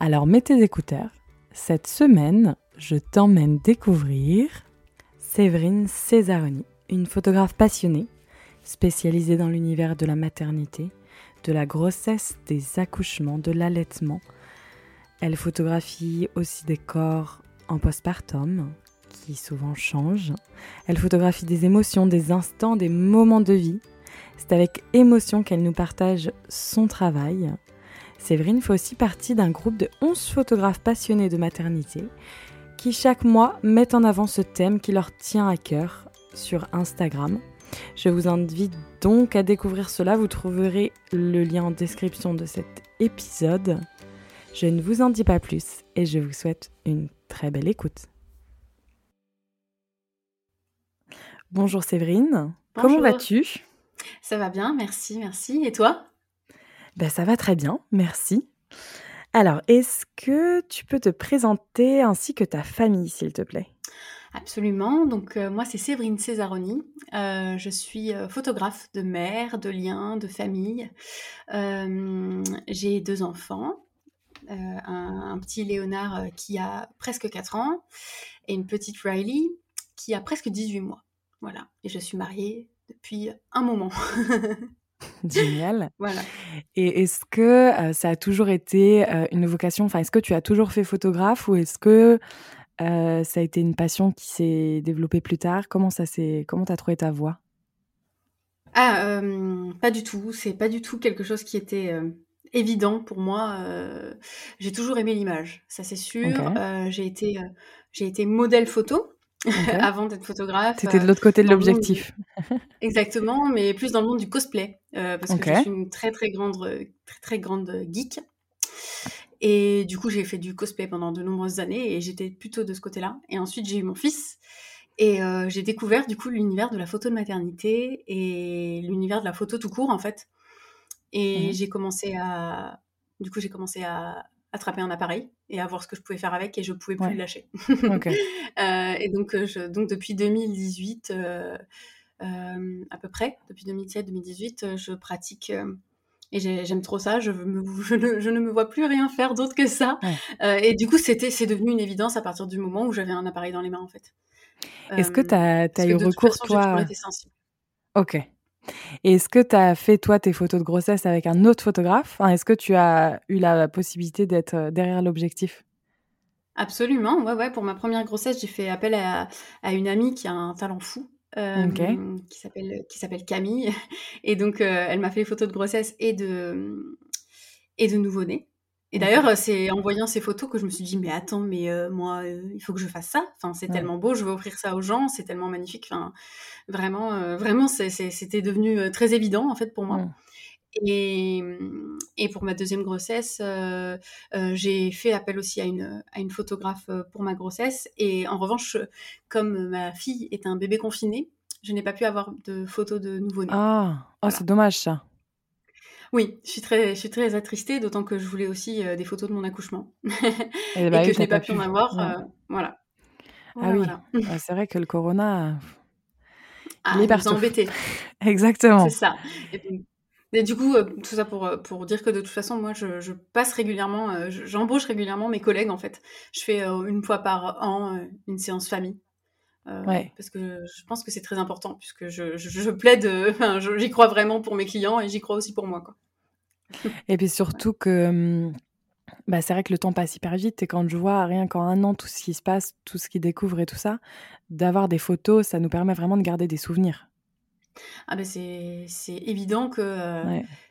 Alors mets tes écouteurs. Cette semaine, je t'emmène découvrir Séverine Césaroni, une photographe passionnée, spécialisée dans l'univers de la maternité, de la grossesse, des accouchements, de l'allaitement. Elle photographie aussi des corps en postpartum, qui souvent changent. Elle photographie des émotions, des instants, des moments de vie. C'est avec émotion qu'elle nous partage son travail. Séverine fait aussi partie d'un groupe de 11 photographes passionnés de maternité qui chaque mois mettent en avant ce thème qui leur tient à cœur sur Instagram. Je vous invite donc à découvrir cela, vous trouverez le lien en description de cet épisode. Je ne vous en dis pas plus et je vous souhaite une très belle écoute. Bonjour Séverine, comment vas-tu? Ça va bien, merci, merci. Et toi? Ben, Ça va très bien, merci. Alors, est-ce que tu peux te présenter ainsi que ta famille, s'il te plaît? Absolument. Donc euh, moi c'est Séverine Césaroni. Euh, je suis euh, photographe de mère, de liens, de famille. J'ai deux enfants. Un, un, petit Léonard qui a presque 4 ans et une petite Riley qui a presque 18 mois. Voilà. Et je suis mariée depuis un moment. Génial. Voilà. Et est-ce que ça a toujours été une vocation? Enfin, est-ce que tu as toujours fait photographe ou est-ce que ça a été une passion qui s'est développée plus tard? Comment ça s'est Comment t'as trouvé ta voix Ah, pas du tout. C'est pas du tout quelque chose qui était évident pour moi. j'ai toujours aimé l'image, ça c'est sûr. j'ai été j'ai été modèle photo. avant d'être photographe. C'était de l'autre côté de l'objectif. Exactement, mais plus dans le monde du cosplay, euh, parce que je suis une très très grande, très, très grande geek. Et du coup, j'ai fait du cosplay pendant de nombreuses années et j'étais plutôt de ce côté-là. Et ensuite, j'ai eu mon fils et euh, j'ai découvert du coup l'univers de la photo de maternité et l'univers de la photo tout court en fait. Et mmh j'ai commencé à, du coup, j'ai commencé à, attraper un appareil et à voir ce que je pouvais faire avec et je pouvais plus le lâcher. euh, et donc, euh, je, donc depuis 2018 euh, euh, à peu près, depuis 2017-2018, je pratique et j'aime trop ça. Je, me, je, ne, me vois plus rien faire d'autre que ça. et du coup, c'était c'est devenu une évidence à partir du moment où j'avais un appareil dans les mains en fait. Est-ce que tu as, as eu recours toi Ok. Et est-ce que tu as fait, toi, tes photos de grossesse avec un autre photographe? Est-ce que tu as eu la possibilité d'être euh, derrière l'objectif? Absolument, ouais, ouais. Pour ma première grossesse, j'ai fait appel à, une amie qui a un talent fou. Euh, qui s'appelle qui s'appelle Camille et donc euh, elle m'a fait les photos de grossesse et de et de nouveau-né et d'ailleurs, c'est en voyant ces photos que je me suis dit, mais attends, mais euh, moi, euh, il faut que je fasse ça. Enfin, c'est tellement beau, je veux offrir ça aux gens, c'est tellement magnifique. Enfin, vraiment, euh, vraiment, c'était devenu très évident en fait pour moi. Et, et, pour ma deuxième grossesse, j'ai fait appel aussi à une, à une photographe pour ma grossesse. Et en revanche, comme ma fille est un bébé confiné, je n'ai pas pu avoir de photos de nouveau-né. Ah, oh, c'est dommage ça. Oui, je suis très, je suis très attristée, d'autant que je voulais aussi euh, des photos de mon accouchement et, bah que je n'ai pas, pu en avoir. Euh, voilà. Ah oui, ah, c'est vrai que le corona, ah, il est partout. embêté. Exactement. C'est ça. Et, du coup, euh, tout ça pour, pour dire que de toute façon, moi, je, passe régulièrement, j'embauche régulièrement mes collègues, en fait. Je fais une fois par an une séance famille. ouais. Parce que je pense que c'est très important, puisque je, je, je plaide, j'y crois vraiment pour mes clients et j'y crois aussi pour moi. Quoi. Et puis surtout que bah, c'est vrai que le temps passe hyper vite et quand je vois rien qu'en un an tout ce qui se passe, tout ce qu'ils découvrent et tout ça, d'avoir des photos, ça nous permet vraiment de garder des souvenirs. Ah ben c'est évident que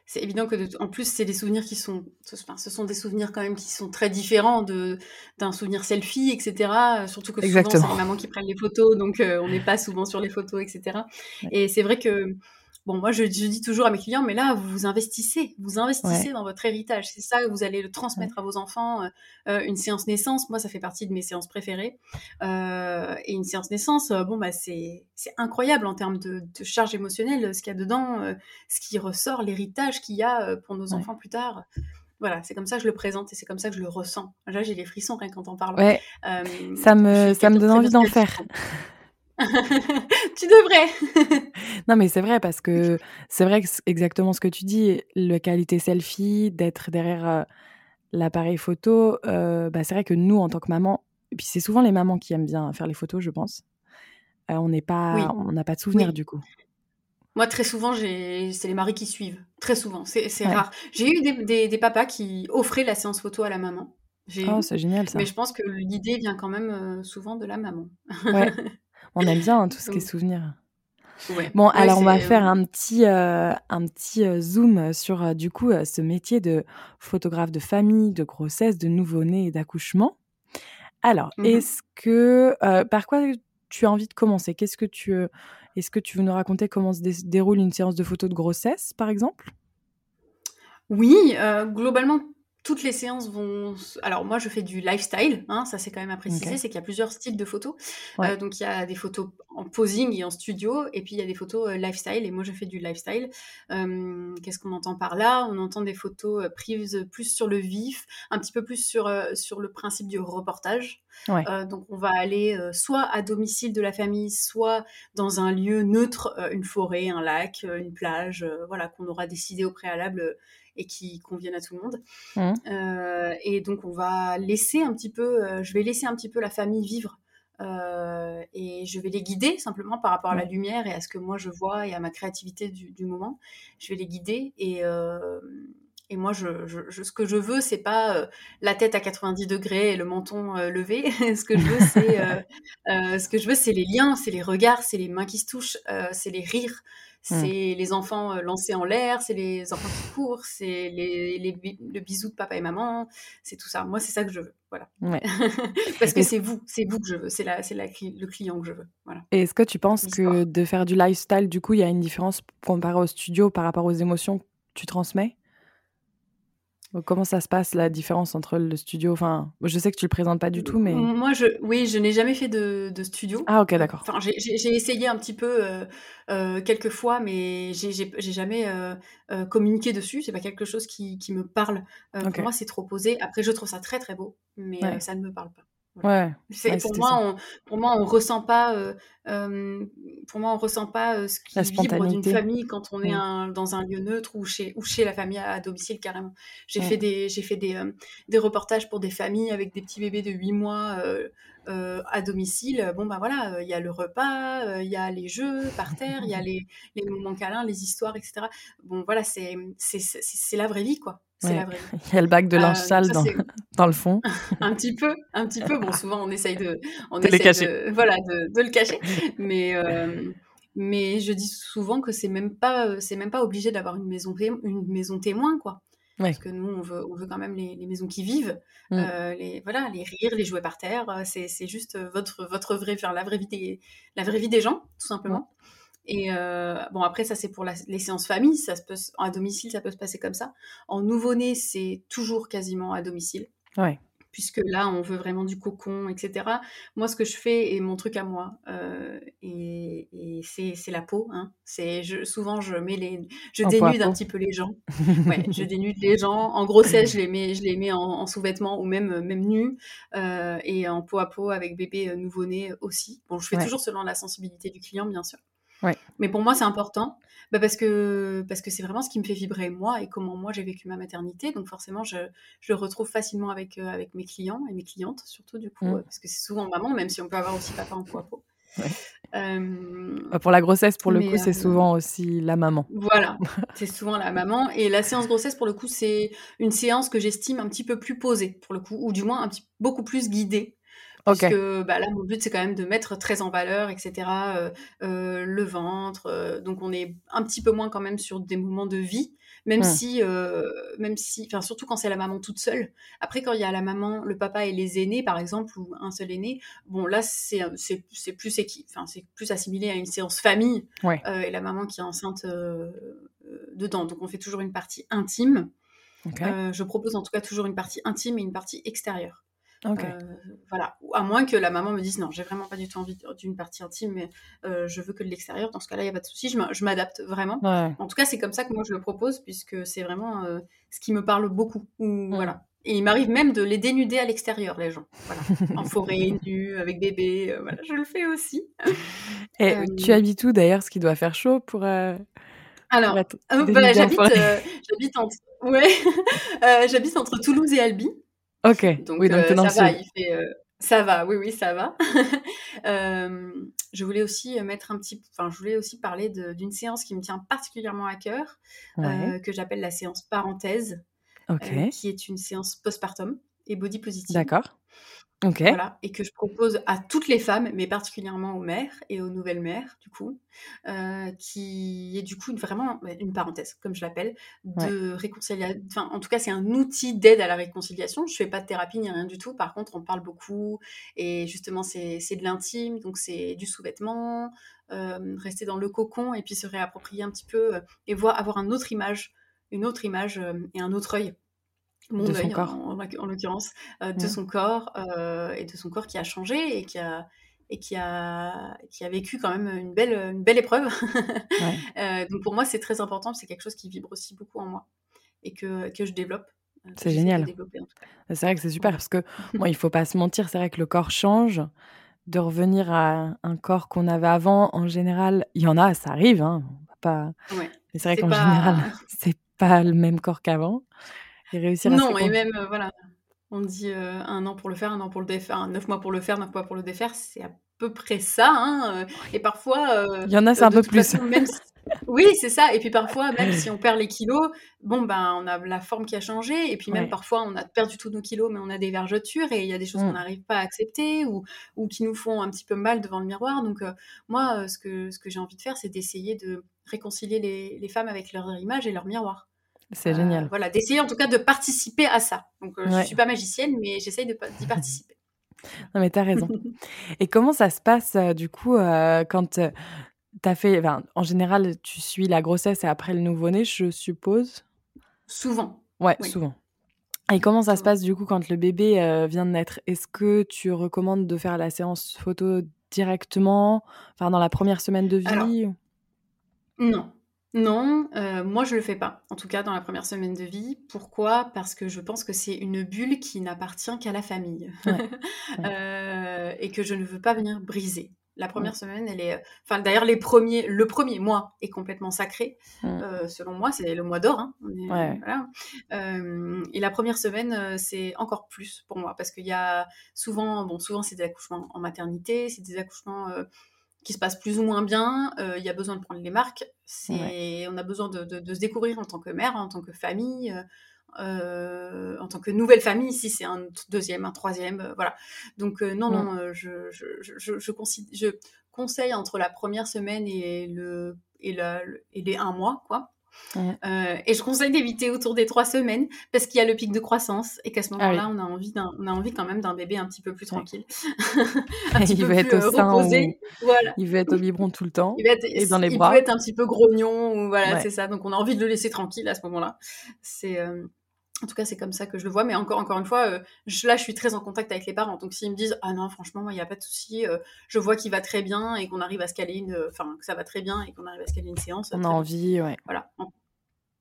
c'est évident que en plus c'est des souvenirs qui sont enfin, ce sont des souvenirs quand même qui sont très différents de d'un souvenir selfie etc surtout que souvent c'est les mamans qui prennent les photos donc on n'est pas souvent sur les photos etc et c'est vrai que bon, moi, je, dis toujours à mes clients, mais là, vous vous investissez, vous investissez dans votre héritage. C'est ça, vous allez le transmettre à vos enfants. une séance naissance, moi, ça fait partie de mes séances préférées. et une séance naissance, bon, bah, c'est incroyable en termes de, charge émotionnelle, ce qu'il y a dedans, ce qui ressort, l'héritage qu'il y a pour nos enfants plus tard voilà, c'est comme ça que je le présente et c'est comme ça que je le ressens. Là, j'ai les frissons rien quand on parle. Ouais. ça me, ça me donne envie d'en faire. Tu devrais. non, mais c'est vrai parce que c'est vrai que exactement ce que tu dis, la qualité selfie, d'être derrière euh, l'appareil photo, euh, bah, c'est vrai que nous, en tant que maman, et puis c'est souvent les mamans qui aiment bien faire les photos, je pense. Euh, on n'est pas, on n'a pas de souvenirs du coup. Moi, très souvent, c'est les maris qui suivent. Très souvent, c'est rare. J'ai eu des, papas qui offraient la séance photo à la maman. Oh, c'est génial ça. Mais je pense que l'idée vient quand même euh, souvent de la maman. Ouais. On aime bien hein, tout ce qui est souvenir. Bon, alors on va faire un petit, euh, un petit euh, zoom sur du coup ce métier de photographe de famille, de grossesse, de nouveau-né et d'accouchement. Alors, mmh est-ce que par quoi tu as envie de commencer? Qu'est-ce que tu est-ce que tu veux nous raconter comment se déroule une séance de photos de grossesse, par exemple? Oui, euh, globalement, toutes les séances vont. Alors moi, je fais du lifestyle. Hein, ça c'est quand même à préciser, c'est qu'il y a plusieurs styles de photos. Euh, donc il y a des photos en posing et en studio, et puis il y a des photos euh, lifestyle. Et moi, je fais du lifestyle. Euh, qu'est-ce qu'on entend par là? On entend des photos prises plus sur le vif, un petit peu plus sur sur le principe du reportage. donc on va aller soit à domicile de la famille, soit dans un lieu neutre, une forêt, un lac, une plage, voilà qu'on aura décidé au préalable et qui conviennent à tout le monde. Mmh. Euh, et donc on va laisser un petit peu, euh, je vais laisser un petit peu la famille vivre euh, et je vais les guider simplement par rapport à la mmh. lumière et à ce que moi je vois et à ma créativité du, moment. Je vais les guider et, et moi, je, ce que je veux, c'est pas la tête à 90 degrés et le menton levé. ce que je veux, c'est ce que je veux, c'est les liens, c'est les regards, c'est les mains qui se touchent, c'est les rires, Mmh. C'est les enfants lancés en l'air, c'est les enfants qui courent, c'est les, le bisou de papa et maman, c'est tout ça. Moi, c'est ça que je veux. Voilà. Parce que c'est vous, c'est vous que je veux, c'est la, la, le client que je veux. Voilà. Et est-ce que tu penses que de faire du lifestyle, du coup, il y a une différence comparé au studio par rapport aux émotions que tu transmets? Comment ça se passe la différence entre le studio? Enfin, je sais que tu le présentes pas du tout, mais moi, je, oui, je n'ai jamais fait de, de, studio. Ah ok, d'accord. Enfin, j'ai essayé un petit peu euh, euh, quelques fois, mais j'ai jamais euh, communiqué dessus. C'est pas quelque chose qui, qui me parle. Pour moi, c'est trop posé. Après, je trouve ça très très beau, mais ça ne me parle pas. Ouais. pour moi, on, pour moi, on ressent pas. Euh, euh, pour moi, on ressent pas euh, ce qui vibre d'une famille quand on est un, dans un lieu neutre ou chez ou chez la famille à, domicile carrément. J'ai fait des j'ai fait des, des reportages pour des familles avec des petits bébés de 8 mois à domicile. Bon bah voilà, il y a le repas, il y a les jeux par terre, il y a les, les moments câlins, les histoires, etc. Bon voilà, c'est c'est la vraie vie quoi. Il y a le bac de linge euh, sale dans, dans, le fond. un petit peu, un petit peu. Bon, souvent on essaye de, on essaye de, voilà, de, de, le cacher. Mais, euh, mais je dis souvent que c'est même pas, c'est même pas obligé d'avoir une maison, une maison témoin, quoi. Parce que nous, on veut, on veut quand même les, les maisons qui vivent, mm. euh, les, voilà, les rires, les jouets par terre. C'est juste votre, votre vraie, faire la vraie vie des, la vraie vie des gens, tout simplement. Et euh, bon, après, ça, c'est pour les séances famille. Ça se peut, à domicile, ça peut se passer comme ça. En nouveau-né, c'est toujours quasiment à domicile. Ouais. Puisque là, on veut vraiment du cocon, etc. Moi, ce que je fais, et mon truc à moi, euh, et, et c'est la peau. Hein. Je, souvent, je mets les, je dénude un petit peu les gens. Ouais, je dénude les gens. En grossesse, je les mets, je les mets en, sous-vêtements ou même, même nus. Euh, et en peau à peau avec bébé nouveau-né aussi. Bon, je fais toujours selon la sensibilité du client, bien sûr. Mais pour moi, c'est important bah parce que parce que c'est vraiment ce qui me fait vibrer moi et comment moi j'ai vécu ma maternité. Donc forcément, je, je le retrouve facilement avec, euh, avec mes clients et mes clientes, surtout du coup, mmh. parce que c'est souvent maman, même si on peut avoir aussi papa en peau à peau. Euh, pour la grossesse, pour le coup, c'est euh, souvent aussi la maman. Voilà, c'est souvent la maman. Et la séance grossesse, pour le coup, c'est une séance que j'estime un petit peu plus posée, pour le coup, ou du moins un petit, beaucoup plus guidée Puisque bah, là, mon but, c'est quand même de mettre très en valeur, etc. le ventre. donc, on est un petit peu moins quand même sur des moments de vie même mmh. si, euh, même si, enfin surtout quand c'est la maman toute seule. Après, quand il y a la maman, le papa et les aînés, par exemple, ou un seul aîné, bon là c'est plus enfin c'est plus assimilé à une séance famille euh, et la maman qui est enceinte euh, dedans. Donc on fait toujours une partie intime. je propose en tout cas toujours une partie intime et une partie extérieure. Euh, voilà. À moins que la maman me dise non, j'ai vraiment pas du tout envie d'une partie intime, mais euh, je veux que de l'extérieur. Dans ce cas-là, il n'y a pas de souci, je m'adapte vraiment. En tout cas, c'est comme ça que moi je le propose, puisque c'est vraiment euh, ce qui me parle beaucoup. Voilà. Et il m'arrive même de les dénuder à l'extérieur, les gens. Voilà. en forêt, nu, avec bébé. voilà, je le fais aussi. Et tu habites où d'ailleurs, ce qui doit faire chaud pour. Alors, bah, j'habite, j'habite entre, ouais, j'habite entre Toulouse et Albi. Ok. Donc, oui, donc euh, ça va, il fait, euh, ça va, oui, oui, ça va. euh, je voulais aussi mettre un petit, enfin, je voulais aussi parler d'une séance qui me tient particulièrement à cœur, euh, que j'appelle la séance parenthèse, qui est une séance postpartum et body positive. D'accord. Voilà, et que je propose à toutes les femmes, mais particulièrement aux mères et aux nouvelles mères, du coup, euh, qui est du coup vraiment une parenthèse, comme je l'appelle, de réconciliation. Enfin, en tout cas, c'est un outil d'aide à la réconciliation. Je fais pas de thérapie ni rien du tout. Par contre, on parle beaucoup, et justement, c'est de l'intime, donc c'est du sous-vêtement, euh, rester dans le cocon, et puis se réapproprier un petit peu, euh, et voir avoir une autre image, une autre image et un autre œil mon de œil en, l'occurrence, euh, de son corps euh, et de son corps qui a changé et qui a et qui a qui a vécu quand même une belle une belle épreuve. Euh, donc pour moi c'est très important, c'est quelque chose qui vibre aussi beaucoup en moi et que, que je développe. C'est génial. C'est vrai que c'est super parce que moi il faut pas se mentir, c'est vrai que le corps change. De revenir à un corps qu'on avait avant, en général, il y en a, ça arrive, hein, pas. Mais c'est vrai qu'en général, c'est pas le même corps qu'avant réussir Non, et même, euh, voilà, on dit euh, un an pour le faire, un an pour le défaire, neuf mois pour le faire, neuf mois pour le défaire, c'est à peu près ça. Hein, euh, et parfois. Il y en a, c'est un peu plus. Oui, c'est ça. Et puis parfois, même si on perd les kilos, bon, ben, on a la forme qui a changé. Et puis même parfois, on a perdu tous nos kilos, mais on a des vergetures et il y a des choses qu'on mmh. n'arrive pas à accepter ou, ou qui nous font un petit peu mal devant le miroir. Donc, moi, ce que, ce que j'ai envie de faire, c'est d'essayer de réconcilier les, les, femmes avec leur image et leur miroir. C'est génial. Euh, voilà, d'essayer en tout cas de participer à ça. Donc, euh, je ne suis pas magicienne, mais j'essaye d'y participer. non, mais tu as raison. Et comment ça se passe, euh, du coup, quand tu as fait. en général, tu suis la grossesse et après le nouveau-né, je suppose? Souvent. Ouais, souvent. Et comment ça se passe, du coup, quand le bébé vient de naître? Est-ce que tu recommandes de faire la séance photo directement, enfin, dans la première semaine de vie Non. Non, euh, moi je le fais pas, en tout cas dans la première semaine de vie. Pourquoi? Parce que je pense que c'est une bulle qui n'appartient qu'à la famille euh, et que je ne veux pas venir briser. La première semaine, elle est, enfin d'ailleurs les premiers, le premier mois est complètement sacré. Euh, selon moi, c'est le mois d'or. Hein. et la première semaine, c'est encore plus pour moi parce qu'il y a souvent, bon, souvent c'est des accouchements en maternité, c'est des accouchements qui se passe plus ou moins bien, euh, il y a besoin de prendre les marques. C'est, on a besoin de, se découvrir en tant que mère, en tant que famille, euh, euh, en tant que nouvelle famille. Si c'est un deuxième, un troisième, voilà. Donc non, non, je, je, je, je, conseille entre la première semaine et le et, et les un mois, quoi. Euh, et je conseille d'éviter autour des trois semaines parce qu'il y a le pic de croissance et qu'à ce ah moment-là, on a envie on a envie quand même d'un bébé un petit peu plus tranquille, un petit il peu veut être au sein reposé. Voilà. Il veut être au biberon tout le temps il être, et dans les bras. Il peut être un petit peu grognon ou voilà, c'est ça. Donc on a envie de le laisser tranquille à ce moment-là. C'est euh, en tout cas, c'est comme ça que je le vois. Mais encore, encore une fois, euh, là, je suis très en contact avec les parents. Donc, s'ils me disent, ah non, franchement, il n'y a pas de souci, je vois qu'il va très bien et qu'on arrive à se caler une, enfin, que ça va très bien et qu'on arrive à se caler une séance. On a envie, ouais. Voilà.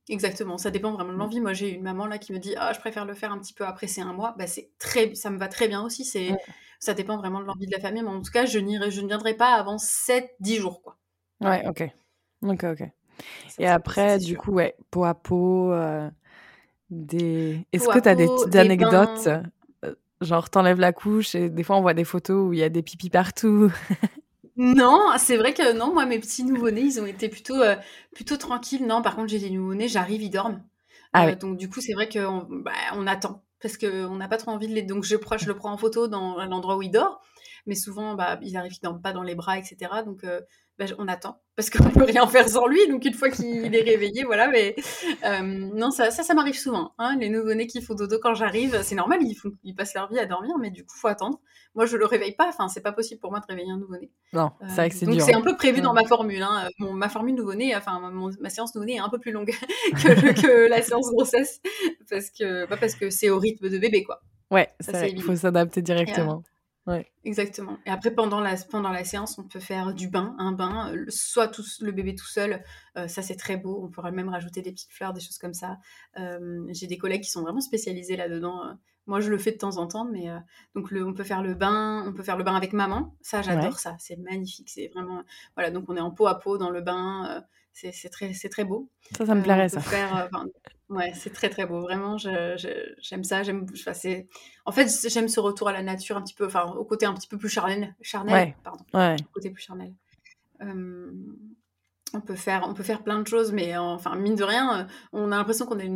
Exactement, ça dépend vraiment de l'envie. Moi, j'ai une maman là qui me dit ah je préfère le faire un petit peu après c'est un mois. Bah c'est très, ça me va très bien aussi. C'est, ça dépend vraiment de l'envie de la famille. Mais en tout cas, je n'irai, je ne viendrai pas avant 7-10 jours quoi. Ouais, ok, ok, ok. Et après, du coup, ouais, peau à peau, euh, des. Est-ce que tu as des petites anecdotes euh, Genre, t'enlèves la couche et des fois on voit des photos où il y a des pipis partout? Non, c'est vrai que non, moi, mes petits nouveau-nés, ils ont été plutôt, euh, plutôt tranquilles. Non, par contre, j'ai des nouveau-nés, j'arrive, ils dorment. Ah euh, donc, du coup, c'est vrai qu'on bah, on attend parce qu'on n'a pas trop envie de les. Donc je, je le prends en photo dans l'endroit où il dort, mais souvent, bah, il arrive qu'il dorme pas dans les bras, etc. Donc bah, on attend parce qu'on peut rien faire sans lui. Donc une fois qu'il est réveillé, voilà. Mais euh, non, ça, ça, ça m'arrive souvent. Hein, les nouveau-nés qui font dodo quand j'arrive, c'est normal, ils, font, ils passent leur vie à dormir, mais du coup, faut attendre. Moi, je le réveille pas. Enfin, c'est pas possible pour moi de réveiller un nouveau-né. Non, c'est vrai que c'est euh, dur. Donc c'est un peu prévu dans ma formule. Hein. ma formule nouveau-né, enfin ma séance nouveau-né est un peu plus longue que, que la séance grossesse parce que parce que c'est au rythme de bébé, quoi. Ouais, il faut s'adapter directement. Ouais. Exactement. Et après, pendant la, pendant la séance, on peut faire du bain, un bain, soit tout, le bébé tout seul, euh, ça c'est très beau, on pourra même rajouter des petites fleurs, des choses comme ça. Euh, j'ai des collègues qui sont vraiment spécialisés là-dedans. Euh, moi, je le fais de temps en temps, mais donc le, on peut faire le bain, on peut faire le bain avec maman. Ça, j'adore ça, c'est magnifique, c'est vraiment voilà. Donc on est en peau à peau dans le bain, c'est très, très beau. Ça, ça me plairait ça. Faire, Ouais, c'est très très beau. Vraiment, j'aime ça. J'aime, en fait, j'aime ce retour à la nature un petit peu, enfin, au côté un petit peu plus charnel, charnel, ouais. pardon, ouais. Côté plus charnel. On peut faire, on peut faire plein de choses, mais enfin, mine de rien, on a l'impression qu'on est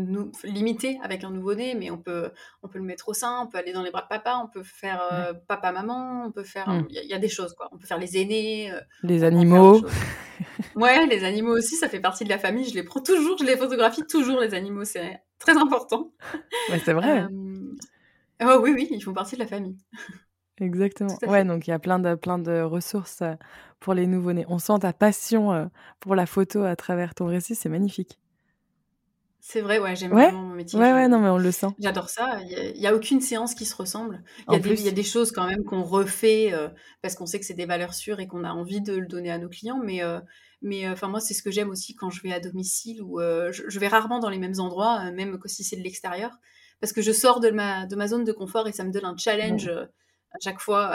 limité avec un nouveau-né, mais on peut, on peut le mettre au sein, on peut aller dans les bras de papa, on peut faire papa-maman, on peut faire, mmh. il y, a des choses quoi. On peut faire les aînés, les animaux. Ouais, les animaux aussi, ça fait partie de la famille. Je les prends toujours, je les photographie toujours, les animaux. C'est très important. Ouais, c'est vrai. Euh, oh, oui, oui, ils font partie de la famille. Exactement. Ouais, donc il y a plein de, plein de ressources euh, pour les nouveau-nés. On sent ta passion euh, pour la photo à travers ton récit, c'est magnifique. C'est vrai, ouais, j'aime vraiment mon métier. Ouais, ouais, non, mais on le sent. J'adore ça. Il n'y a, aucune séance qui se ressemble. Il y, a des, y a des choses quand même qu'on refait parce qu'on sait que c'est des valeurs sûres et qu'on a envie de le donner à nos clients, mais mais euh, moi, c'est ce que j'aime aussi quand je vais à domicile ou euh, je, vais rarement dans les mêmes endroits, euh, même si c'est de l'extérieur, parce que je sors de ma, de ma zone de confort et ça me donne un challenge. À chaque fois.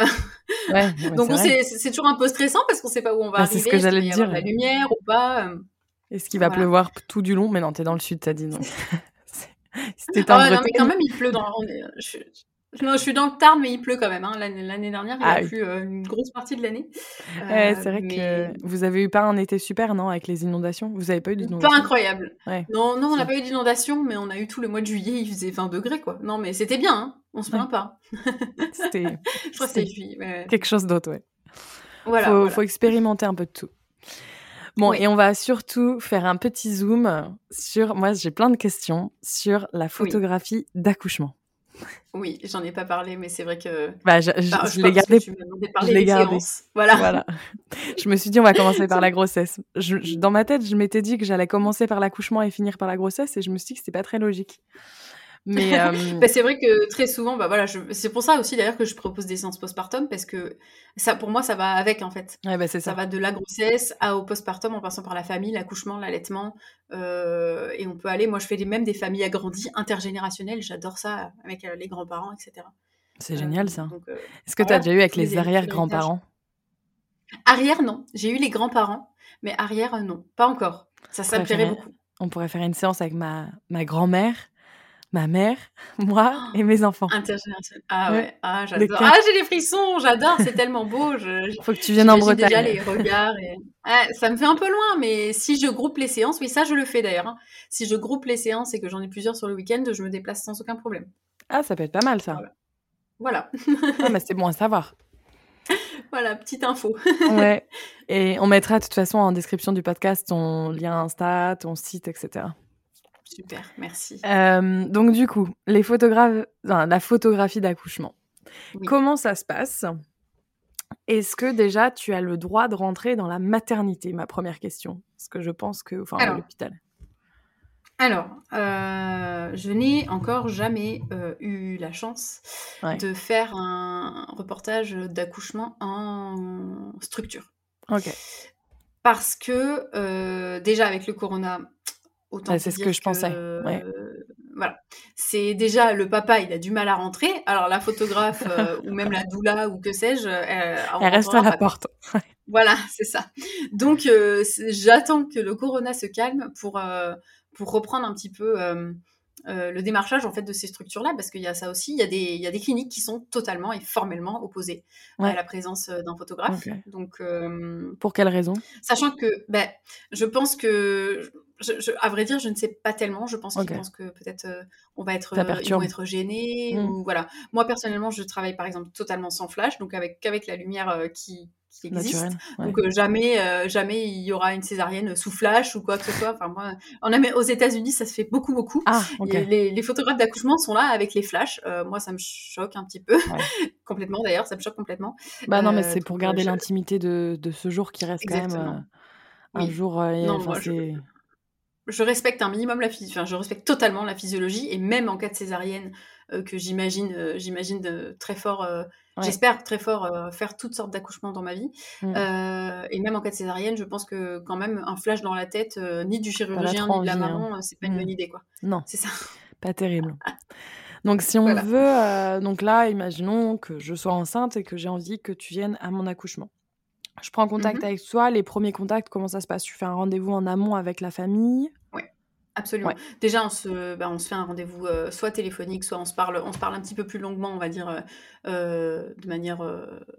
Ouais, Donc c'est toujours un peu stressant parce qu'on sait pas où on va arriver. C'est ce que j'allais dire. La lumière ou pas. Est-ce qu'il va pleuvoir tout du long? Mais non, t'es dans le sud, t'as dit non. C'était ah, non, mais quand même, il pleut dans. Je, non, je suis dans le Tarn, mais il pleut quand même. Hein. L'année dernière, il a ah plu euh, une grosse partie de l'année. c'est vrai que vous avez eu pas un été super, non, avec les inondations? Vous n'avez pas eu d'inondations? Pas incroyable. Non, non, on n'a pas eu d'inondations, mais on a eu tout le mois de juillet, il faisait 20 degrés, quoi. Non, mais c'était bien, hein. On se plaint pas. C'était. je crois que c'était quelque chose d'autre, ouais. Voilà faut, faut, expérimenter un peu de tout. Bon, et on va surtout faire un petit zoom sur. Moi, j'ai plein de questions sur la photographie d'accouchement. Oui, j'en ai pas parlé, mais c'est vrai que. Bah, je, je, l'ai gardé. Je l'ai gardé. Voilà. voilà. je me suis dit, on va commencer par la grossesse. Je, dans ma tête, je m'étais dit que j'allais commencer par l'accouchement et finir par la grossesse, et je me suis dit que c'était pas très logique. Mais euh, bah, c'est vrai que très souvent, bah voilà, c'est pour ça aussi d'ailleurs que je propose des séances postpartum parce que ça, pour moi, ça va avec en fait. Ouais, bah, ça. ça. va de la grossesse à au postpartum en passant par la famille, l'accouchement, l'allaitement, euh, et on peut aller. Moi, je fais des, même des familles agrandies, intergénérationnelles. J'adore ça avec euh, les grands-parents, etc. C'est génial ça. Est-ce que tu as déjà eu avec les arrière-grands-parents Arrière, non. J'ai eu les grands-parents, mais arrière, non. Pas encore. Ça, ça me plairait beaucoup. On pourrait faire une séance avec ma, ma grand-mère ma mère, moi oh, et mes enfants. Intergénérationnel. Ah ouais, ah j'adore. Ah j'ai les frissons, j'adore, c'est tellement beau. Je, Faut que tu viennes en Bretagne. déjà les regards. Et... Ah, ça me fait un peu loin, mais si je groupe les séances, oui ça je le fais d'ailleurs. Hein. Si je groupe les séances et que j'en ai plusieurs sur le week-end, je me déplace sans aucun problème. Ah ça peut être pas mal ça. Voilà. ah mais c'est bon à savoir. Voilà, petite info. ouais. Et on mettra de toute façon en description du podcast ton lien Insta, ton site, etc. Super, merci. Euh, donc du coup, les photographes, la photographie d'accouchement. Comment ça se passe? Est-ce que déjà tu as le droit de rentrer dans la maternité? Ma première question, parce que je pense que, enfin, à l'hôpital. Alors, euh, je n'ai encore jamais euh, eu la chance de faire un reportage d'accouchement en structure. Ok. Parce que déjà avec le corona, c'est ce que je pensais. voilà. C'est déjà le papa, il a du mal à rentrer. Alors la photographe euh, ou même la doula ou que sais-je, elle, reste à la porte. voilà, c'est ça. Donc euh, j'attends que le corona se calme pour euh, pour reprendre un petit peu le démarchage en fait de ces structures-là, parce qu'il y a ça aussi. Il y a des il y a des cliniques qui sont totalement et formellement opposées à la présence d'un photographe. Donc pour quelle raison? Sachant que ben je pense que à vrai dire, je ne sais pas tellement. Je pense qu'ils pensent que peut-être on va être, ils vont être gênés mmh. ou voilà. Moi personnellement, je travaille par exemple totalement sans flash, donc avec qu'avec la lumière qui qui existe. Donc euh, jamais, euh, jamais il y aura une césarienne sous flash ou quoi que ce soit. Enfin moi, aux États-Unis, ça se fait beaucoup, beaucoup. Ah, les, les, photographes d'accouchement sont là avec les flashs. Euh, moi, ça me choque un petit peu, complètement d'ailleurs, ça me choque complètement. Bah non, mais c'est pour garder l'intimité de, de, ce jour qui reste quand même un jour. non, moi, je, je, respecte un minimum la physiologie, enfin, je respecte totalement la physiologie et même en cas de césarienne que j'imagine, j'imagine de très fort J'espère très fort euh, faire toutes sortes d'accouchements dans ma vie. Mmh. Euh, et même en cas de césarienne, je pense que quand même un flash dans la tête, euh, ni du chirurgien ni de la maman, hein. c'est pas une bonne mmh. idée, quoi. Non. C'est ça. Pas terrible. Donc si on veut, donc là, imaginons que je sois enceinte et que j'ai envie que tu viennes à mon accouchement. Je prends contact mmh avec toi. Les premiers contacts, comment ça se passe? Tu fais un rendez-vous en amont avec la famille? Absolument. Déjà, on se, bah, on se fait un rendez-vous euh, soit téléphonique, soit on se parle, on se parle un petit peu plus longuement, on va dire, euh, euh, de manière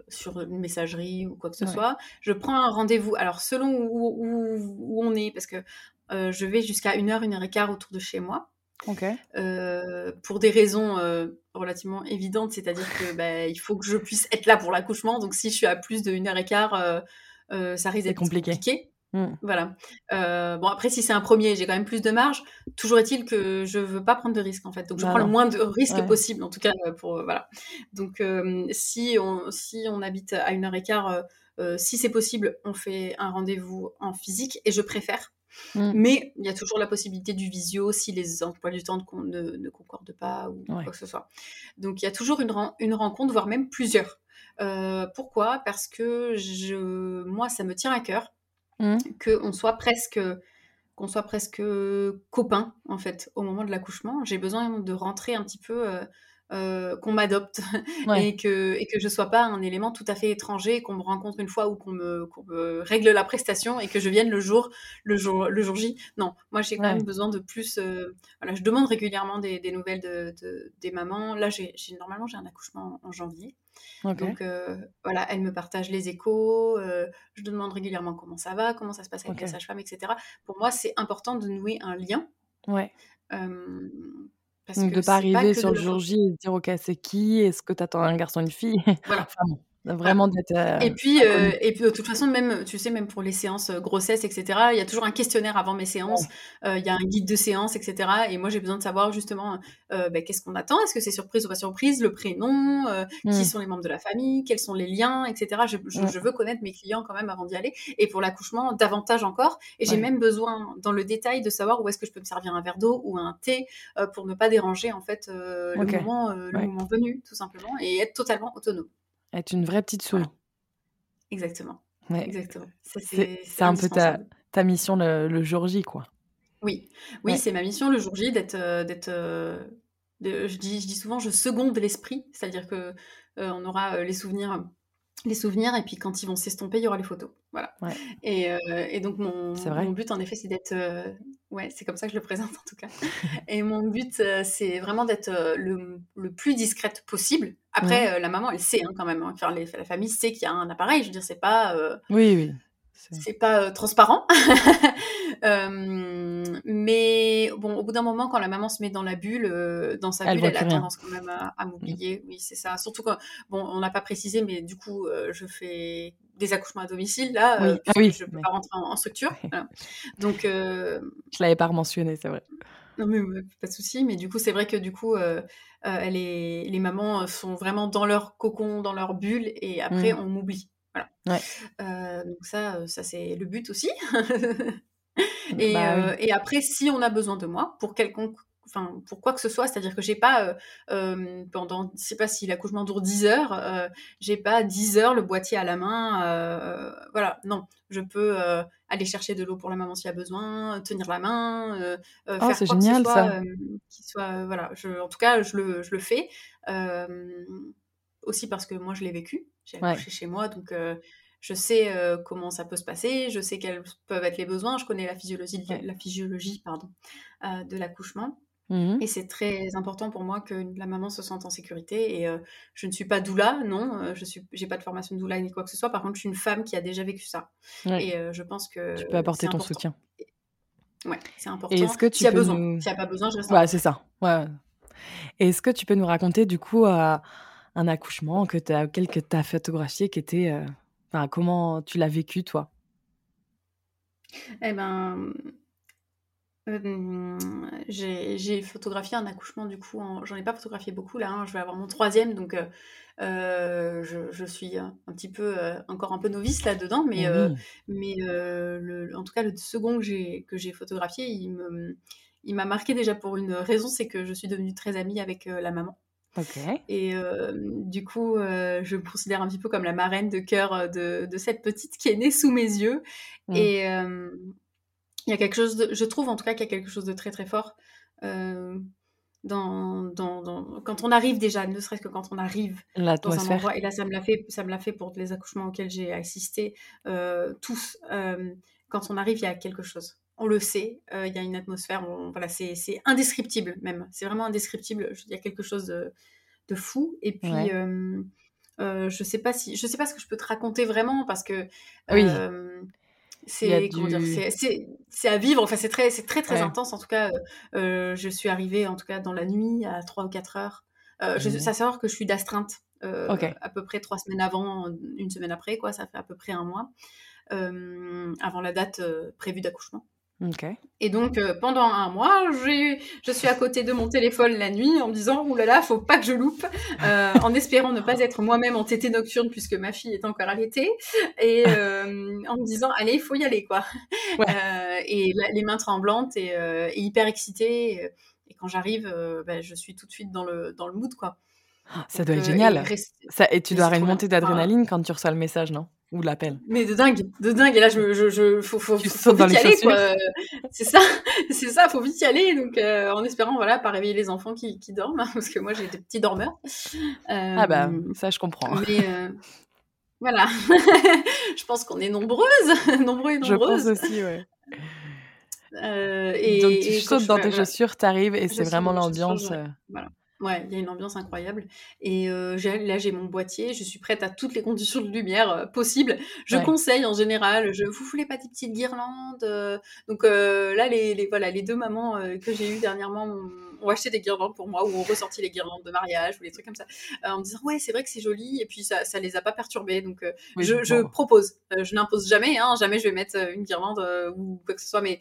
sur une messagerie ou quoi que ce soit. Je prends un rendez-vous, alors selon où, où, on est, parce que je vais jusqu'à une heure, une heure et quart autour de chez moi. Ok. pour des raisons relativement évidentes, c'est-à-dire que bah, il faut que je puisse être là pour l'accouchement. Donc si je suis à plus d'une heure et quart, ça risque d'être compliqué. Mmh. Voilà. Euh, bon, après, si c'est un premier, j'ai quand même plus de marge. Toujours est-il que je veux pas prendre de risques, en fait. Donc, je prends le moins de risques possible, en tout cas, euh, pour, euh, voilà. Donc, si, on, si on habite à une heure et quart, si c'est possible, on fait un rendez-vous en physique et je préfère. Mmh. Mais il y a toujours la possibilité du visio si les emplois du temps ne, ne concordent pas ou quoi que ce soit. Donc, il y a toujours une, une rencontre, voire même plusieurs. pourquoi? Parce que je, moi, ça me tient à cœur Mmh. qu'on soit presque qu'on soit presque copains en fait au moment de l'accouchement. J'ai besoin de rentrer un petit peu euh, euh, qu'on m'adopte et que et que je sois pas un élément tout à fait étranger, qu'on me rencontre une fois ou qu'on me, règle la prestation et que je vienne le jour le jour le jour J. Non, moi j'ai quand même besoin de plus. Euh, voilà, je demande régulièrement des, nouvelles de, des mamans. Là, j'ai normalement j'ai un accouchement en janvier. Donc euh, voilà, elle me partage les échos, je demande régulièrement comment ça va, comment ça se passe avec la sage-femme, etc. Pour moi, c'est important de nouer un lien. Ouais. Parce Donc, de pas arriver sur le jour J et dire ok c'est qui? Est-ce que tu attends un garçon une fille? Voilà. Vraiment d'être. Euh, et puis, euh, et puis de toute façon, même, tu sais, même pour les séances euh, grossesse, etc., il y a toujours un questionnaire avant mes séances. il y a un guide de séance, etc. Et moi, j'ai besoin de savoir justement bah, qu'est-ce qu'on attend? Est-ce que c'est surprise ou pas surprise? Le prénom, qui mmh. sont les membres de la famille, quels sont les liens, etc. Je, je, veux connaître mes clients quand même avant d'y aller. Et pour l'accouchement, davantage encore. Et j'ai même besoin, dans le détail, de savoir où est-ce que je peux me servir un verre d'eau ou un thé pour ne pas déranger en fait le moment, le moment venu, tout simplement, et être totalement autonome. Être une vraie petite souris. Exactement. Exactement. C'est un peu ta, ta mission le, jour J, quoi. Oui, oui, c'est ma mission le jour J d'être, euh, d'être. Euh, je dis, je dis souvent, je seconde l'esprit, c'est-à-dire que euh, on aura les souvenirs, les souvenirs, et puis quand ils vont s'estomper, il y aura les photos, voilà. Et, et, donc mon, mon, but, en effet, c'est d'être Ouais, c'est comme ça que je le présente en tout cas. Et mon but, euh, c'est vraiment d'être euh, le, le, plus discrète possible. Après, euh, la maman, elle sait hein, quand même. Hein. Enfin, la famille sait qu'il y a un appareil. Je veux dire, c'est pas. oui, oui c'est pas transparent. mais bon, au bout d'un moment, quand la maman se met dans la bulle, dans sa bulle, elle a tendance quand même à, m'oublier. Oui, c'est ça. Surtout quand, bon, on n'a pas précisé, mais du coup, je fais des accouchements à domicile, là, oui. Oui, je ne peux pas rentrer en, structure. Donc, je l'avais pas mentionné, c'est vrai. Non, mais pas de souci. Mais du coup, c'est vrai que du coup, elle est... les mamans sont vraiment dans leur cocon, dans leur bulle, et après, mmh. on m'oublie. Voilà. Euh, donc ça, ça c'est le but aussi. et, bah euh, et, après, si on a besoin de moi pour quelconque enfin pour quoi que ce soit, c'est-à-dire que j'ai pas euh, pendant, je sais pas si l'accouchement dure 10 heures, j'ai pas 10 heures le boîtier à la main, voilà, non, je peux aller chercher de l'eau pour la maman s'il y a besoin, tenir la main, oh, faire quoi génial, que ce soit, ça. soit, voilà, je, en tout cas je le, je le fais aussi parce que moi je l'ai vécu, j'ai accouché chez moi, donc je sais comment ça peut se passer, je sais quels peuvent être les besoins, je connais la physiologie, la physiologie pardon, de l'accouchement. Mmh et c'est très important pour moi que la maman se sente en sécurité. Et je ne suis pas doula, non, je suis, j'ai pas de formation de doula ni quoi que ce soit. Par contre, je suis une femme qui a déjà vécu ça. Et je pense que tu peux apporter ton soutien. Ouais, c'est important. Est-ce que tu S'il y a besoin. S'il n'y a pas besoin, je reste. Ouais, c'est ça. Ouais. Est-ce que tu peux nous raconter du coup un accouchement que as, auquel tu as photographié qui était. Enfin, comment tu l'as vécu toi? Eh ben, j'ai photographié un accouchement du coup, j'en ai pas photographié beaucoup là, hein, je vais avoir mon troisième donc je, suis un, petit peu encore un peu novice là-dedans, mais, mais en tout cas le second que j'ai que j'ai photographié, il me il m'a marqué déjà pour une raison, c'est que je suis devenue très amie avec la maman. Et du coup, je me considère un petit peu comme la marraine de cœur de, de cette petite qui est née sous mes yeux. Mmh. Et il y a quelque chose de, je trouve en tout cas qu'il y a quelque chose de très très fort euh, dans, dans, dans, quand on arrive déjà, ne serait-ce que quand on arrive dans un endroit, et là ça me l'a fait, ça me l'a fait pour les accouchements auxquels j'ai assisté, euh, tous, euh, quand on arrive, il y a quelque chose. On le sait, il y a une atmosphère, voilà, c'est, indescriptible même, c'est vraiment indescriptible. Il y a quelque chose de, de fou. Et puis, je sais pas si, je sais pas ce que je peux te raconter vraiment parce que. Oui c'est c'est à vivre. Enfin, c'est très, très très intense. En tout cas, euh, euh, je suis arrivée en tout cas dans la nuit à 3 ou 4 heures. Euh, je, mmh ça savoir que je suis d'astreinte à peu près trois semaines avant, une semaine après, quoi. Ça fait à peu près un mois avant la date prévue d'accouchement. Et donc, euh, pendant un mois, je suis à côté de mon téléphone la nuit en me disant Ouh là là, faut pas que je loupe, euh, en espérant ne pas être moi-même en tétée nocturne puisque ma fille est encore allaitée, et euh, en me disant Allez, il faut y aller, quoi. et les mains tremblantes et, hyper excitée. Et, quand j'arrive, ben, je suis tout de suite dans le, dans le mood, quoi. Ça doit être génial. Ça, et tu dois avoir une montée d'adrénaline quand tu reçois le message, non? Ou l'appel. Mais de dingue, de dingue. Et là, je, je, je faut, faut, faut vite y aller, quoi. C'est ça, c'est ça, faut vite y aller. Donc, euh, en espérant, voilà, pas réveiller les enfants qui, qui dorment, hein, parce que moi, j'ai des petits dormeurs. ah bah, euh, ça, je comprends. Mais euh, voilà, je pense qu'on est nombreuses, nombreux et nombreuses. Je pense aussi, ouais. et, Donc, tu sautes dans tes chaussures, t'arrives, et c'est vraiment l'ambiance. Voilà. Ouais, il y a une ambiance incroyable. Et euh, là, j'ai mon boîtier, je suis prête à toutes les conditions de lumière euh, possibles. Je conseille en général, je vous voulez pas des petites guirlandes. Euh, donc là, les, les, voilà, les deux mamans que j'ai eues dernièrement ont acheté des guirlandes pour moi ou ont ressorti les guirlandes de mariage ou les trucs comme ça euh, en me disant ouais c'est vrai que c'est joli et puis ça ça les a pas perturbés. Donc euh, je, je propose. Euh, je n'impose jamais hein, jamais je vais mettre une guirlande ou quoi que ce soit mais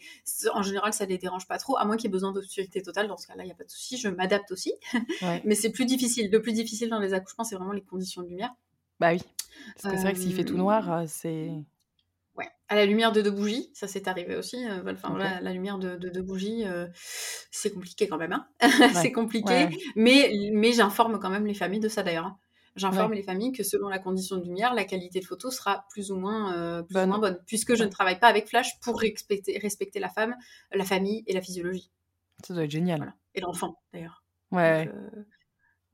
en général ça les dérange pas trop à moins qu'il y ait besoin d'obscurité totale. Dans ce cas-là il y a pas de souci je m'adapte aussi. Mais c'est plus difficile le plus difficile dans les accouchements c'est vraiment les conditions de lumière. Bah oui. Parce que c'est vrai que s'il fait tout noir c'est à la lumière de deux bougies, ça s'est arrivé aussi. Euh, enfin, voilà, la lumière de, deux bougies, euh, c'est compliqué quand même. Hein c'est compliqué, mais, mais j'informe quand même les familles de ça d'ailleurs. Hein. J'informe les familles que selon la condition de lumière, la qualité de photo sera plus ou moins, euh, plus bonne. Ou moins bonne, puisque je ne travaille pas avec flash pour respecter, respecter la femme, la famille et la physiologie. Ça doit être génial. Et l'enfant d'ailleurs. Ouais. Donc,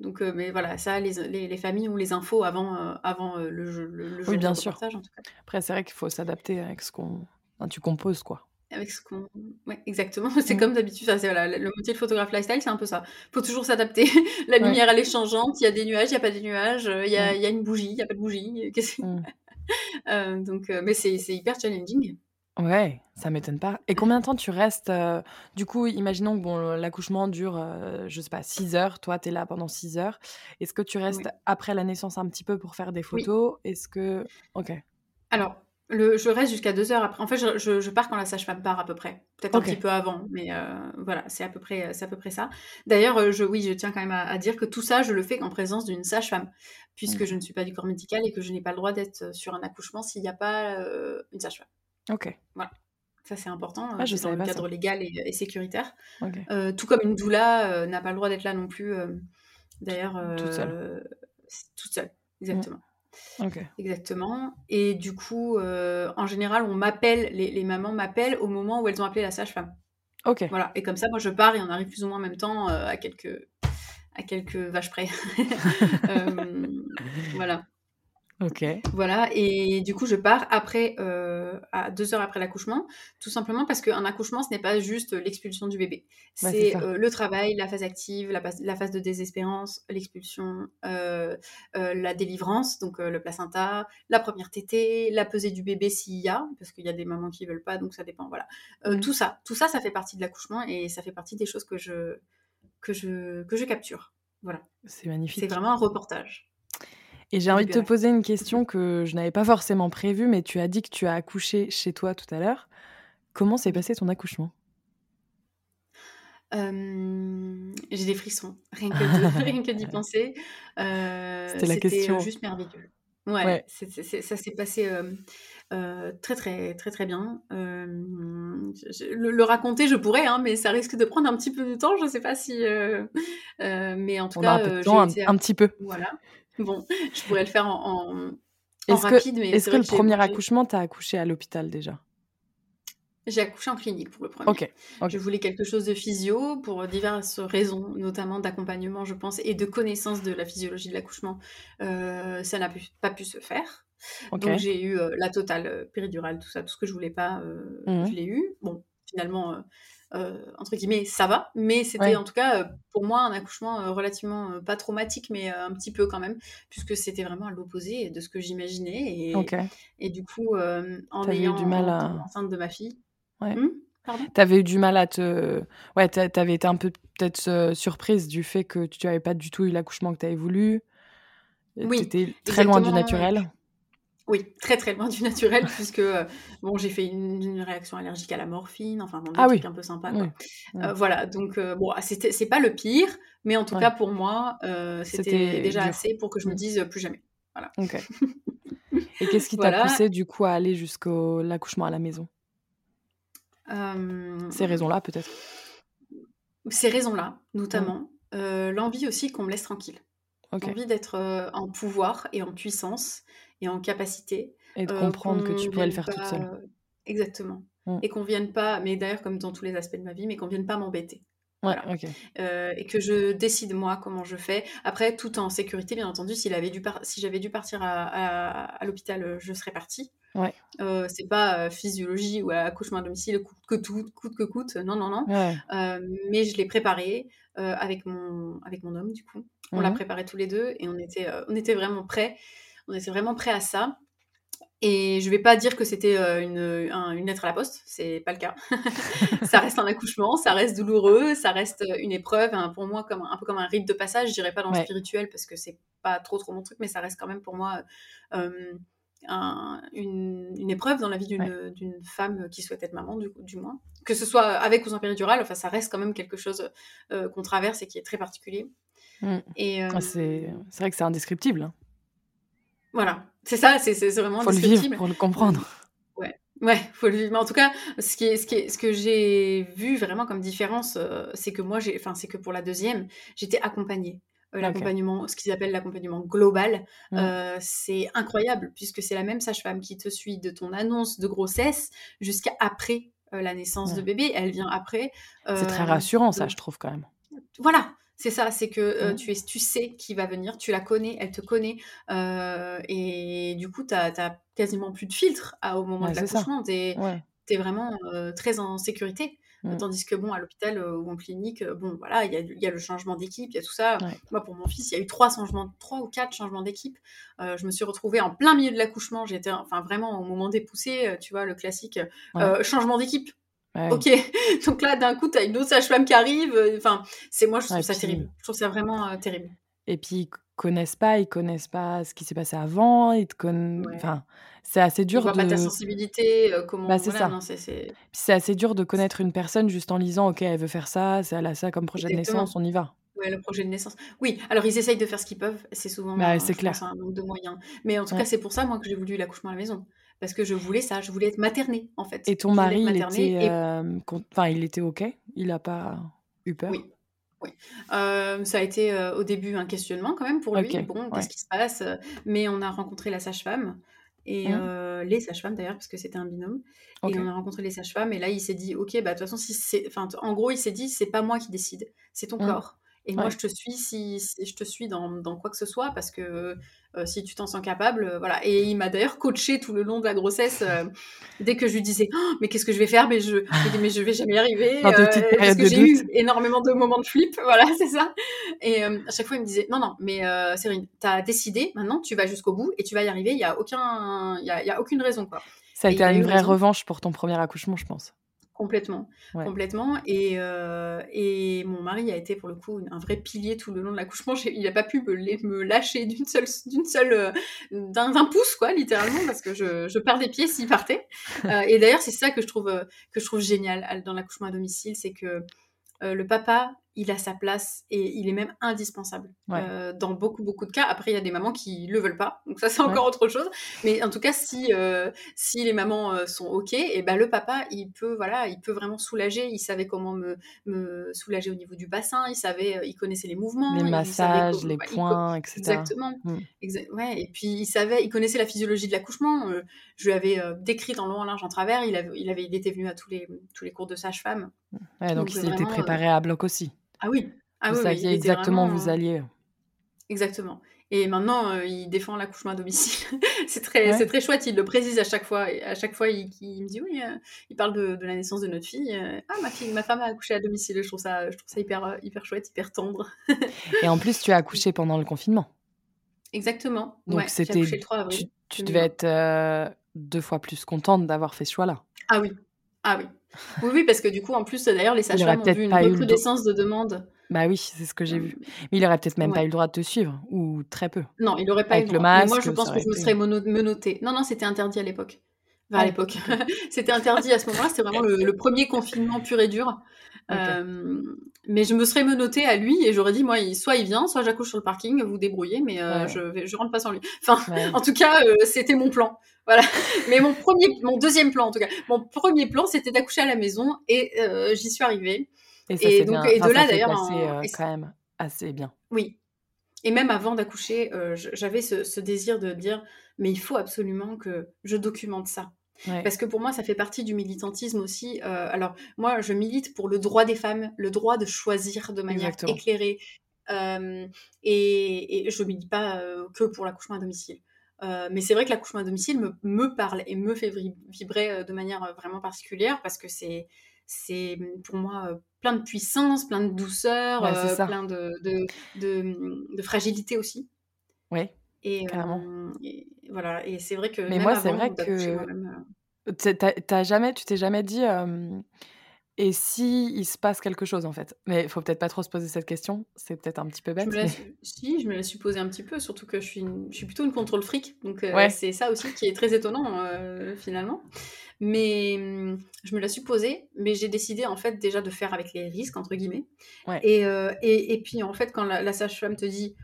euh, mais voilà, ça, les, les, familles ont les infos avant, euh, avant euh, le, jeu, le, oui, bien sûr. en tout cas. Après, c'est vrai qu'il faut s'adapter avec ce qu'on. tu composes, quoi. Avec ce qu'on. Ouais, exactement. C'est mm. comme d'habitude. Voilà, le métier de photographe lifestyle, c'est un peu ça. Il faut toujours s'adapter. La lumière, elle est changeante. Il y a des nuages, il n'y a pas des nuages. Il y, a, mm. y a une bougie, il n'y a pas de bougie. Mm. donc, mais c'est hyper challenging. Ouais, ça m'étonne pas. Et combien de temps tu restes euh, Du coup, imaginons que bon, l'accouchement dure, euh, je sais pas, 6 heures. Toi, tu es là pendant 6 heures. Est-ce que tu restes après la naissance un petit peu pour faire des photos? Est-ce que. Ok. Alors, le, je reste jusqu'à 2 heures après. En fait, je, je, pars quand la sage-femme part à peu près. Peut-être un petit peu avant, mais euh, voilà, c'est à peu près, à peu près ça. D'ailleurs, je, oui, je tiens quand même à, dire que tout ça, je le fais en présence d'une sage-femme, puisque je ne suis pas du corps médical et que je n'ai pas le droit d'être sur un accouchement s'il n'y a pas une sage-femme. Ok. Voilà. Ça, c'est important. Ah, je dans le cadre légal et, sécuritaire. Euh, tout comme une doula euh, n'a pas le droit d'être là non plus. Euh, d'ailleurs. toute seule. toute seule, exactement. Mm. Exactement. Et du coup, en général, on m'appelle, les, les, mamans m'appellent au moment où elles ont appelé la sage-femme. Ok. Voilà. Et comme ça, moi, je pars et on arrive plus ou moins en même temps à quelques à quelques vaches près. voilà. Ok. Voilà, et du coup, je pars après, euh, à deux heures après l'accouchement, tout simplement parce qu'un accouchement, ce n'est pas juste l'expulsion du bébé. c'est euh, le travail, la phase active, la, la phase de désespérance, l'expulsion, euh, la délivrance, donc le placenta, la première tétée, la pesée du bébé s'il y a, parce qu'il y a des mamans qui veulent pas, donc ça dépend, voilà. Tout ça, tout ça, ça fait partie de l'accouchement et ça fait partie des choses que je, que je, que je capture. Voilà. C'est magnifique. C'est vraiment un reportage. Et j'ai envie de te poser une question que je n'avais pas forcément prévue, mais tu as dit que tu as accouché chez toi tout à l'heure. Comment s'est passé ton accouchement? Euh, J'ai des frissons, rien que, d'y penser. Euh, c'était la question. juste merveilleux. Ouais, ça s'est passé euh, très très très très bien. le, raconter, je pourrais, hein, mais ça risque de prendre un petit peu de temps. Je ne sais pas si, mais en tout cas, un, petit peu. Voilà. Bon, je pourrais le faire en, en, rapide, mais est-ce que le premier accouchement, tu as accouché à l'hôpital déjà? J'ai accouché en clinique pour le premier. Ok. Je voulais quelque chose de physio pour diverses raisons, notamment d'accompagnement, je pense, et de connaissance de la physiologie de l'accouchement. Euh, ça n'a pas pu se faire. Donc j'ai eu euh, la totale euh, péridurale, tout ça, tout ce que je voulais pas, mmh je l'ai eu. Bon, finalement, entre guillemets, ça va. Mais c'était en tout cas, euh, pour moi, un accouchement euh, relativement pas traumatique, mais un petit peu quand même, puisque c'était vraiment à l'opposé de ce que j'imaginais. Et, et du coup, en ayant eu du mal à... enceinte de ma fille. Ouais. Mmh T'avais eu du mal à te. Ouais, t'avais été un peu peut-être surprise du fait que tu n'avais pas du tout eu l'accouchement que tu avais voulu. Oui. T'étais très loin du naturel. Oui, très très loin du naturel, puisque euh, bon, j'ai fait une, réaction allergique à la morphine, enfin, bon, des ah trucs un peu sympa. Euh, voilà, donc euh, bon, ah, c'est pas le pire, mais en tout cas pour moi, c'était déjà assez pour que je me mm. dise plus jamais. Voilà. Et qu'est-ce qui t'a poussé du coup à aller jusqu'au l'accouchement à la maison? Ces raisons-là, peut-être? Ces raisons-là, notamment. L'envie aussi qu'on me laisse tranquille. L'envie d'être en pouvoir et en puissance et en capacité. Et de comprendre que tu pourrais le faire toute seule. Exactement. Mmh. Et qu'on vienne pas, mais d'ailleurs comme dans tous les aspects de ma vie, mais qu'on vienne pas m'embêter. Voilà. Euh, et que je décide moi comment je fais. Après, tout en sécurité, bien entendu. S'il avait dû si j'avais dû partir à, l'hôpital, euh, je serais partie. Ouais. Euh, c'est pas physiologie ou accouchement à domicile, coûte que tout, coûte que coûte. Non, non, non. mais je l'ai préparé avec mon avec mon homme du coup. On l'a mmh. préparé tous les deux et on était on était vraiment prêts. On était vraiment prêt à ça. Et je vais pas dire que c'était euh, une, une lettre à la poste, c'est pas le cas. ça reste un accouchement, ça reste douloureux, ça reste euh, une épreuve, hein, pour moi comme un, peu comme un rite de passage. Je dirais pas dans le spirituel parce que c'est pas trop trop mon truc, mais ça reste quand même pour moi euh, une, épreuve dans la vie d'une femme qui souhaite être maman, du, du, moins. Que ce soit avec ou sans péridurale, enfin ça reste quand même quelque chose qu'on traverse et qui est très particulier. Mmh. Ah, c'est vrai que c'est indescriptible. Hein. Voilà, c'est ça, c'est vraiment faut le vivre pour le comprendre. Ouais, ouais, faut le vivre. Mais en tout cas, ce qui est, ce qui est, ce que j'ai vu vraiment comme différence, euh, c'est que moi, j'ai, enfin, c'est que pour la deuxième, j'étais accompagnée. Euh, l'accompagnement, ce qu'ils appellent l'accompagnement global, mmh. euh, c'est incroyable puisque c'est la même sage-femme qui te suit de ton annonce de grossesse jusqu'à après la naissance de bébé. Elle vient après. c'est très rassurant, ça, je trouve quand même. Voilà, c'est ça, c'est que euh, mmh. tu, es, tu sais qui va venir, tu la connais, elle te connaît, euh, et du coup, tu n'as quasiment plus de filtre au moment de l'accouchement. Tu es, vraiment euh, très en sécurité. Mmh. Tandis que, bon, à l'hôpital ou en clinique, bon, voilà, il y a, le changement d'équipe, il y a tout ça. Moi, pour mon fils, il y a eu trois changements, trois ou quatre changements d'équipe. je me suis retrouvée en plein milieu de l'accouchement. J'étais, enfin, vraiment au moment des poussées, tu vois, le classique changement d'équipe. Ok, donc là d'un coup tu as une autre sage-femme qui arrive. Euh, enfin, c'est moi je trouve ça terrible. Je trouve ça vraiment euh, terrible. Et puis ils connaissent pas, ils connaissent pas ce qui s'est passé avant. Ils te connaissent. Enfin, c'est assez dur de. Pas ta sensibilité, euh, comment. Bah, c'est ça. C'est assez dur de connaître une personne juste en lisant. Ok, elle veut faire ça, elle a ça comme projet de naissance, on y va. Ouais, le projet de naissance. Oui, alors ils essayent de faire ce qu'ils peuvent. C'est souvent bah, c'est clair. un manque de moyens. Mais en tout cas, c'est pour ça moi que j'ai voulu l'accouchement à la maison parce que je voulais ça, je voulais être maternée en fait. Et ton mari, il était, euh, enfin, il était ok, il n'a pas eu peur? Oui. Oui. Euh, ça a été euh, au début un questionnement quand même pour lui. Bon, qu'est-ce qui se passe? Mais on a rencontré la sage-femme et mmh. les sages-femmes d'ailleurs parce que c'était un binôme. Et on a rencontré les sages-femmes et là il s'est dit ok bah de toute façon si c'est, enfin en gros il s'est dit c'est pas moi qui décide, c'est ton mmh. corps. Et moi, je te suis si, je te suis dans, dans, quoi que ce soit parce que euh, si tu t'en sens capable, euh, voilà. Et il m'a d'ailleurs coaché tout le long de la grossesse. Euh, dès que je lui disais, oh, mais qu'est-ce que je vais faire? Mais je, je mais je vais jamais y arriver. parce que j'ai eu énormément de moments de flip, voilà, c'est ça. Et à chaque fois, il me disait, non, non, mais Cyrine, t'as décidé, maintenant, tu vas jusqu'au bout et tu vas y arriver. Il y a aucun, il y a, y a, aucune raison, quoi. Ça a été une vraie revanche pour ton premier accouchement, je pense. Complètement, complètement. Et, euh, et mon mari a été pour le coup un vrai pilier tout le long de l'accouchement. Il n'a pas pu me, me lâcher d'une seule, d'une seule, euh, d'un pouce quoi, littéralement, parce que je, je perds des pieds s'il partait. Euh, et d'ailleurs, c'est ça que je trouve que je trouve génial dans l'accouchement à domicile, c'est que le papa il a sa place et il est même indispensable euh, dans beaucoup beaucoup de cas. Après, il y a des mamans qui le veulent pas, donc ça c'est encore autre chose. Mais en tout cas, si euh, si les mamans euh, sont ok, et eh ben le papa il peut voilà, il peut vraiment soulager. Il savait comment me, me soulager au niveau du bassin, il savait, il connaissait les mouvements, les massages, les points, etc. Exactement. Mm. ouais. Et puis il savait, il connaissait la physiologie de l'accouchement. je lui avais décrit en long, en large, en travers. Il avait, il avait, il était venu à tous les tous les cours de sage-femme. Ouais, donc, il était préparé à bloc aussi. Ah oui. Ah vous saviez exactement où vous alliez. Exactement. Et maintenant, euh, il défend l'accouchement à domicile. c'est très, c'est très chouette. Il le précise à chaque fois. Et à chaque fois, il, me dit oui. Euh, il parle de, la naissance de notre fille. Euh, ah, ma fille, ma femme a accouché à domicile. Je trouve ça, je trouve ça hyper, hyper chouette, hyper tendre. et en plus, tu as accouché pendant le confinement. Exactement. Donc c'était. Tu, tu devais être deux fois plus contente d'avoir fait ce choix-là. Ah oui. Ah oui. Oui, oui, parce que du coup, en plus, d'ailleurs, les sages-femmes ont vu une recrudescence de demandes. Bah oui, c'est ce que j'ai vu. Mais il aurait peut-être même pas eu le droit de te suivre, ou très peu. Non, il aurait pas eu le droit. Masque, moi, je pense que je me serais menotée. Non, non, c'était interdit à l'époque. À l'époque. c'était interdit à ce moment-là. C'était vraiment le, premier confinement pur et dur. Euh, mais je me serais menottée à lui et j'aurais dit, moi, soit il vient, soit j'accouche sur le parking, vous débrouillez, mais euh, je, vais, je rentre pas sans lui. Enfin, en tout cas, euh, c'était mon plan. Voilà. Mais mon premier, mon deuxième plan, en tout cas, mon premier plan, c'était d'accoucher à la maison et j'y suis arrivée. Et, donc, et de là, d'ailleurs. quand même assez bien. Oui. Et même avant d'accoucher, j'avais ce, ce, désir de dire, mais il faut absolument que je documente ça. Parce que pour moi, ça fait partie du militantisme aussi. Euh, alors, moi, je milite pour le droit des femmes, le droit de choisir de manière éclairée. Euh, et, et, je ne milite pas euh, que pour l'accouchement à domicile. mais c'est vrai que l'accouchement à domicile me, me, parle et me fait vibrer de manière vraiment particulière parce que c'est, c'est pour moi plein de puissance, plein de douceur, plein de, de, de, de, fragilité aussi. Oui. Et, voilà, et c'est vrai que. Mais moi, c'est vrai que. T'as jamais, tu t'es jamais dit. Et si il se passe quelque chose en fait? Mais il faut peut-être pas trop se poser cette question, c'est peut-être un petit peu bête. Si, je me la suis posée un petit peu, surtout que je suis, je suis plutôt une contrôle fric, donc c'est ça aussi qui est très étonnant finalement. Mais je me la suis posée, mais j'ai décidé en fait déjà de faire avec les risques entre guillemets. Et, et, et, puis en fait quand la sage-femme te dit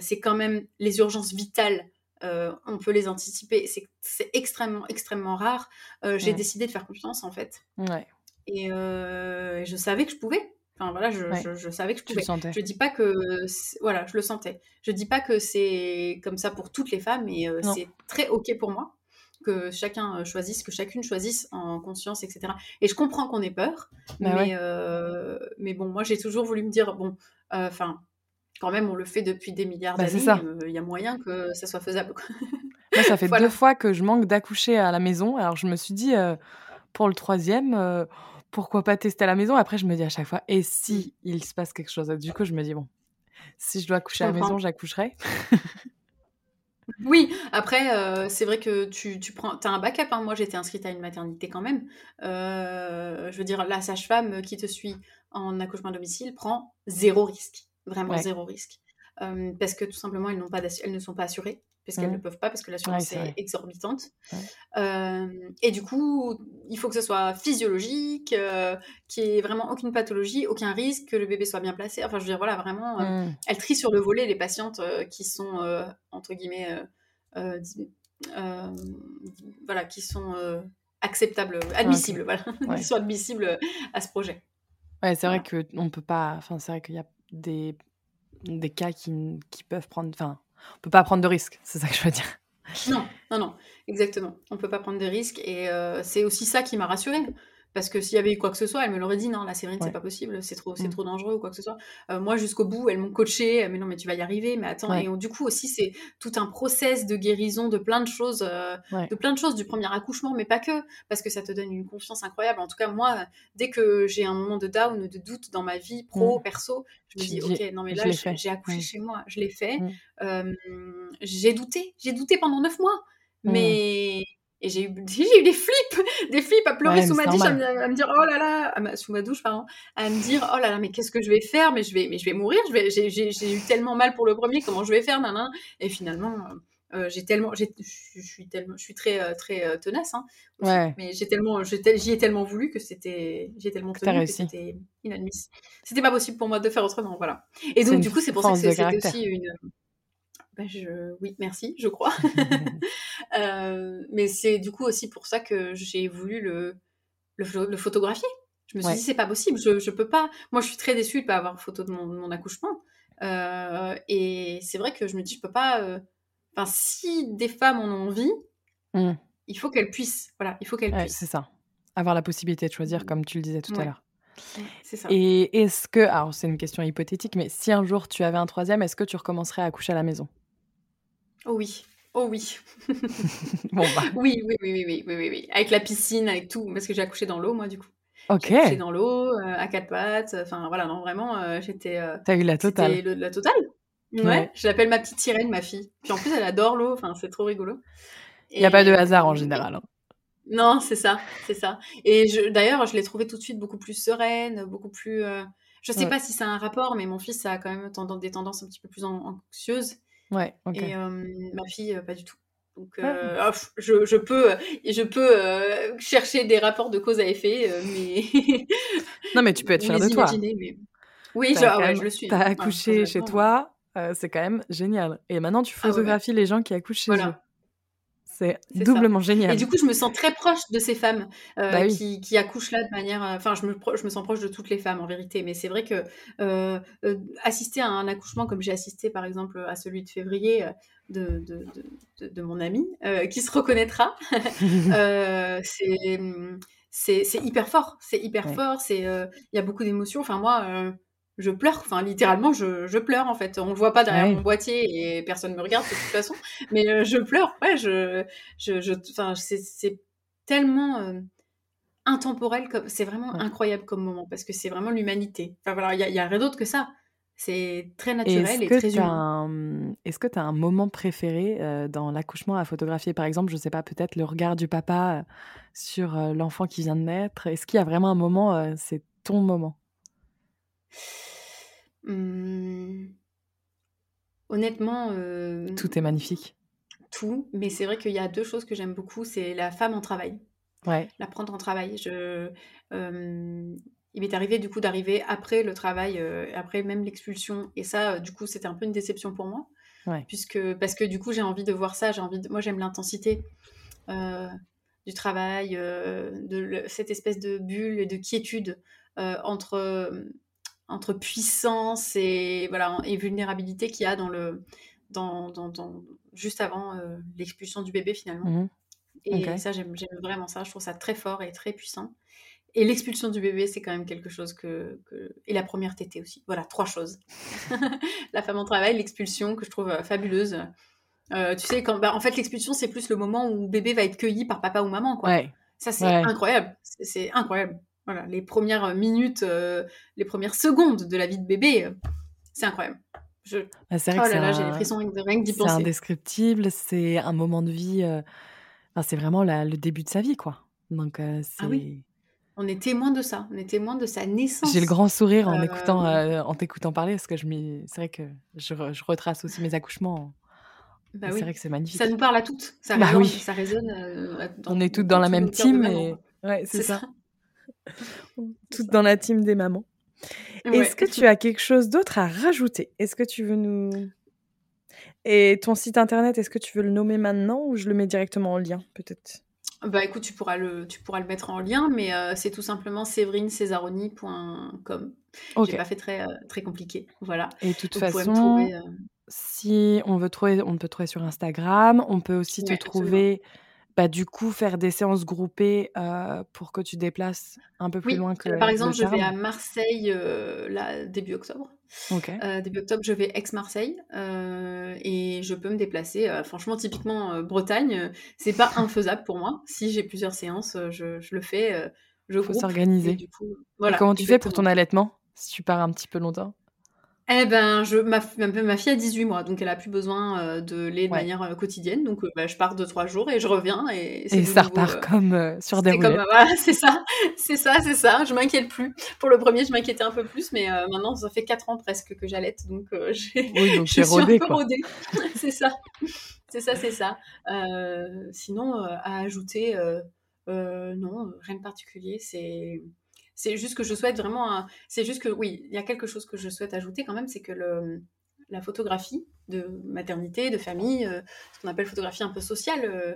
c'est quand même les urgences vitales. Euh, on peut les anticiper. C'est extrêmement, extrêmement rare. Euh, j'ai décidé de faire confiance, en fait. Et je savais que je pouvais. Enfin voilà, je, savais que je pouvais. Je dis pas que voilà, je le sentais. Je dis pas que c'est comme ça pour toutes les femmes, mais c'est très ok pour moi que chacun choisisse, que chacune choisisse en conscience, etc. Et je comprends qu'on ait peur, bah mais mais bon, moi j'ai toujours voulu me dire bon, enfin quand même, on le fait depuis des milliards bah, d'années. Euh, il y a moyen que ça soit faisable. Moi, ça fait deux fois que je manque d'accoucher à la maison. Alors, je me suis dit, euh, pour le troisième, euh, pourquoi pas tester à la maison? Après, je me dis à chaque fois, et si mm. il se passe quelque chose? Du coup, je me dis, bon, si je dois accoucher à la maison, j'accoucherai. oui, après, c'est vrai que tu, tu prends, as un backup. Hein. Moi, j'étais inscrite à une maternité quand même. je veux dire, la sage-femme qui te suit en accouchement à domicile prend zéro risque. Vraiment zéro risque. parce que tout simplement, elles, pas elles ne sont pas assurées, parce qu'elles ne mmh. peuvent pas, parce que l'assurance est, exorbitante. et du coup, il faut que ce soit physiologique, euh, qu'il n'y ait vraiment aucune pathologie, aucun risque, que le bébé soit bien placé. Enfin, je veux dire, voilà, vraiment, mmh. elles trient sur le volet les patientes euh, qui sont, euh, entre guillemets, voilà, qui sont acceptables, admissibles, voilà, qui sont admissibles à ce projet. Ouais, c'est vrai qu'on peut pas. Enfin, c'est vrai qu'il y a des, des cas qui, qui peuvent prendre. Enfin, on peut pas prendre de risques, c'est ça que je veux dire. Non, non, non, exactement. On peut pas prendre de risques et euh, c'est aussi ça qui m'a rassurée. Parce que s'il y avait eu quoi que ce soit, elle me l'aurait dit non, la Séverine, c'est pas possible, c'est trop, c'est mmh. trop dangereux ou quoi que ce soit. Euh, moi, jusqu'au bout, elles m'ont coaché, mais non, mais tu vas y arriver, mais attends. Et du coup aussi, c'est tout un process de guérison de plein de choses, euh, de plein de choses du premier accouchement, mais pas que, parce que ça te donne une confiance incroyable. En tout cas, moi, dès que j'ai un moment de down de doute dans ma vie pro, mmh. perso, je me dis ok, non mais là, j'ai accouché chez moi, je l'ai fait. Mmh. j'ai douté, j'ai douté pendant neuf mois, mais et j'ai eu, eu des flips, des flips à pleurer sous ma douche, à me, dire oh là là, sous ma douche pardon, à me dire oh là là, mais qu'est-ce que je vais faire, mais je vais, mais je vais mourir, je vais, j'ai eu tellement mal pour le premier, comment je vais faire, nan, Et finalement, euh, j'ai tellement, je suis tellement, je suis très euh, très euh, tenace, hein, ouais. mais j'ai tellement, j'y ai tellement voulu que c'était, j'ai tellement tenu que c'était inadmissible. C'était pas possible pour moi de faire autrement, voilà. Et donc du coup, c'est pour ça que c'était aussi une bah, oui, merci, je crois. Euh, mais c'est du coup aussi pour ça que j'ai voulu le, le, photographier. Je me suis dit, c'est pas possible, je, je peux pas. Moi, je suis très déçue de pas avoir photo de mon, accouchement. Euh, et c'est vrai que je me dis, je peux pas. Euh, enfin, si des femmes en ont envie, mmh. il faut qu'elles puissent. Voilà, il faut qu'elles puissent. C'est ça. Avoir la possibilité de choisir, comme tu le disais tout à l'heure. C'est ça. Et est-ce que, alors c'est une question hypothétique, mais si un jour tu avais un troisième, est-ce que tu recommencerais à accoucher à la maison? Oh oui. Oh oui. bon, bah. Oui, oui, oui, oui, oui, oui, oui, Avec la piscine, avec tout. Parce que j'ai accouché dans l'eau, moi, du coup. Ok. J'ai accouché dans l'eau, euh, à quatre pattes. Enfin, voilà, non, vraiment, euh, j'étais. Euh, T'as eu la totale. la totale. Ouais. Je l'appelle ma petite sirène, ma fille. Puis en plus, elle adore l'eau. Enfin, c'est trop rigolo. Il n'y a pas de hasard en général. Hein. Non, c'est ça, c'est ça. Et d'ailleurs, je l'ai trouvée tout de suite beaucoup plus sereine, beaucoup plus. Je sais pas si c'est un rapport, mais mon fils a quand même tendance, des tendances un petit peu plus anxieuses. Ouais, Et ma fille, pas du tout. Donc, euh, je, je, peux, je peux chercher des rapports de cause à effet, mais. non, mais tu peux être fier de toi. Oui, je le suis. T'as accouché chez toi, c'est quand même génial. Et maintenant, tu ah photographies les gens qui accouchent chez eux. C'est doublement génial. Et du coup, je me sens très proche de ces femmes euh, bah qui, qui, accouchent là de manière. Euh, enfin, je me, je me sens proche de toutes les femmes en vérité. Mais c'est vrai que euh, assister à un accouchement comme j'ai assisté par exemple à celui de février de, de, de, de mon ami, qui se reconnaîtra, c'est hyper fort. C'est hyper fort. Il y a beaucoup d'émotions. Enfin, moi je pleure, enfin littéralement je, je, pleure en fait. On le voit pas derrière mon boîtier et personne me regarde de toute façon, mais euh, je pleure. Ouais, je, je, c'est tellement euh, intemporel comme, c'est vraiment incroyable comme moment parce que c'est vraiment l'humanité. Enfin voilà, il y, a rien d'autre que ça. C'est très naturel et très humain. Est-ce que tu as un moment préféré euh, dans l'accouchement à photographier? Par exemple, je sais pas, peut-être le regard du papa sur l'enfant qui vient de naître. Est-ce qu'il y a vraiment un moment, c'est ton moment? Mmh. Honnêtement, Tout est magnifique. tout, mais c'est vrai qu'il y a deux choses que j'aime beaucoup, c'est la femme en travail, Ouais. la prendre en travail. Je, il m'est arrivé du coup d'arriver après le travail, après même l'expulsion, et ça, du coup, c'était un peu une déception pour moi, puisque parce que du coup, j'ai envie de voir ça, j'ai envie de, moi, j'aime l'intensité du travail, de cette espèce de bulle et de quiétude entre entre puissance et voilà et vulnérabilité qu'il y a dans le dans, dans, juste avant euh, l'expulsion du bébé finalement. Mmh et ça j'aime vraiment ça, je trouve ça très fort et très puissant. Et l'expulsion du bébé, c'est quand même quelque chose que, Et la première tétée aussi. Voilà, trois choses. la femme en travail, l'expulsion, que je trouve euh, fabuleuse. Euh, tu sais, quand... Bah, en fait, l'expulsion, c'est plus le moment où bébé va être cueilli par papa ou maman. Quoi. Ça, c'est incroyable. C'est incroyable. Voilà, les premières minutes, euh, les premières secondes de la vie de bébé, euh, c'est incroyable. Je... Bah, c'est vrai oh là là, j'ai les frissons rien que d'y penser. C'est indescriptible, c'est un moment de vie. Euh, enfin, c'est vraiment le début de sa vie, quoi. Donc, ah oui. On est témoin de ça, on est témoin de sa naissance. J'ai le grand sourire en écoutant, en t'écoutant parler, parce que je c'est vrai que je, je, retrace aussi mes accouchements. Bah oui. C'est vrai que c'est magnifique. Ça nous parle à toutes, ça, bah résonne, oui. ça résonne. on est toutes dans, la même team, et... ouais, c'est ça. ça. Toutes dans la team des mamans. Est-ce que tu as quelque chose d'autre à rajouter? Est-ce que tu veux nous... Et ton site internet, est-ce que tu veux le nommer maintenant ou je le mets directement en lien peut-être? Bah écoute, tu pourras le, tu pourras le mettre en lien, mais euh, c'est tout simplement séverincesaroni.com. Okay. J'ai pas fait très, euh, très compliqué. Voilà. Et de toute façon, euh, si on veut trouver, on peut trouver sur Instagram, on peut aussi te trouver bah, du coup, faire des séances groupées pour que tu déplaces un peu plus loin que. Par exemple, je vais à Marseille là, début octobre. début octobre, je vais ex-Marseille et je peux me déplacer. franchement, typiquement, Bretagne, c'est pas infaisable pour moi. Si j'ai plusieurs séances, je, je le fais. je faut s'organiser. Voilà, comment tu fais pour ton allaitement si tu pars un petit peu longtemps? Eh ben, je, ma, ma, fille a 18 mois, donc elle a plus besoin euh, de lait de manière euh, quotidienne. Donc, euh, bah, je pars 2-3 jours et je reviens. Et, et ça repart comme sur des roulettes. Voilà, c'est ça, c'est ça, c'est ça. Je m'inquiète plus. Pour le premier, je m'inquiétais un peu plus, mais maintenant, ça fait 4 ans presque que j'allaite, donc j'ai. Oui, donc j'ai rodé, quoi. c'est ça, c'est ça, c'est ça. sinon, à ajouter, non, rien de particulier. C'est c'est juste que je souhaite vraiment. C'est juste que, oui, il y a quelque chose que je souhaite ajouter quand même, c'est que le, la photographie de maternité, de famille, euh, ce qu'on appelle photographie un peu sociale, euh,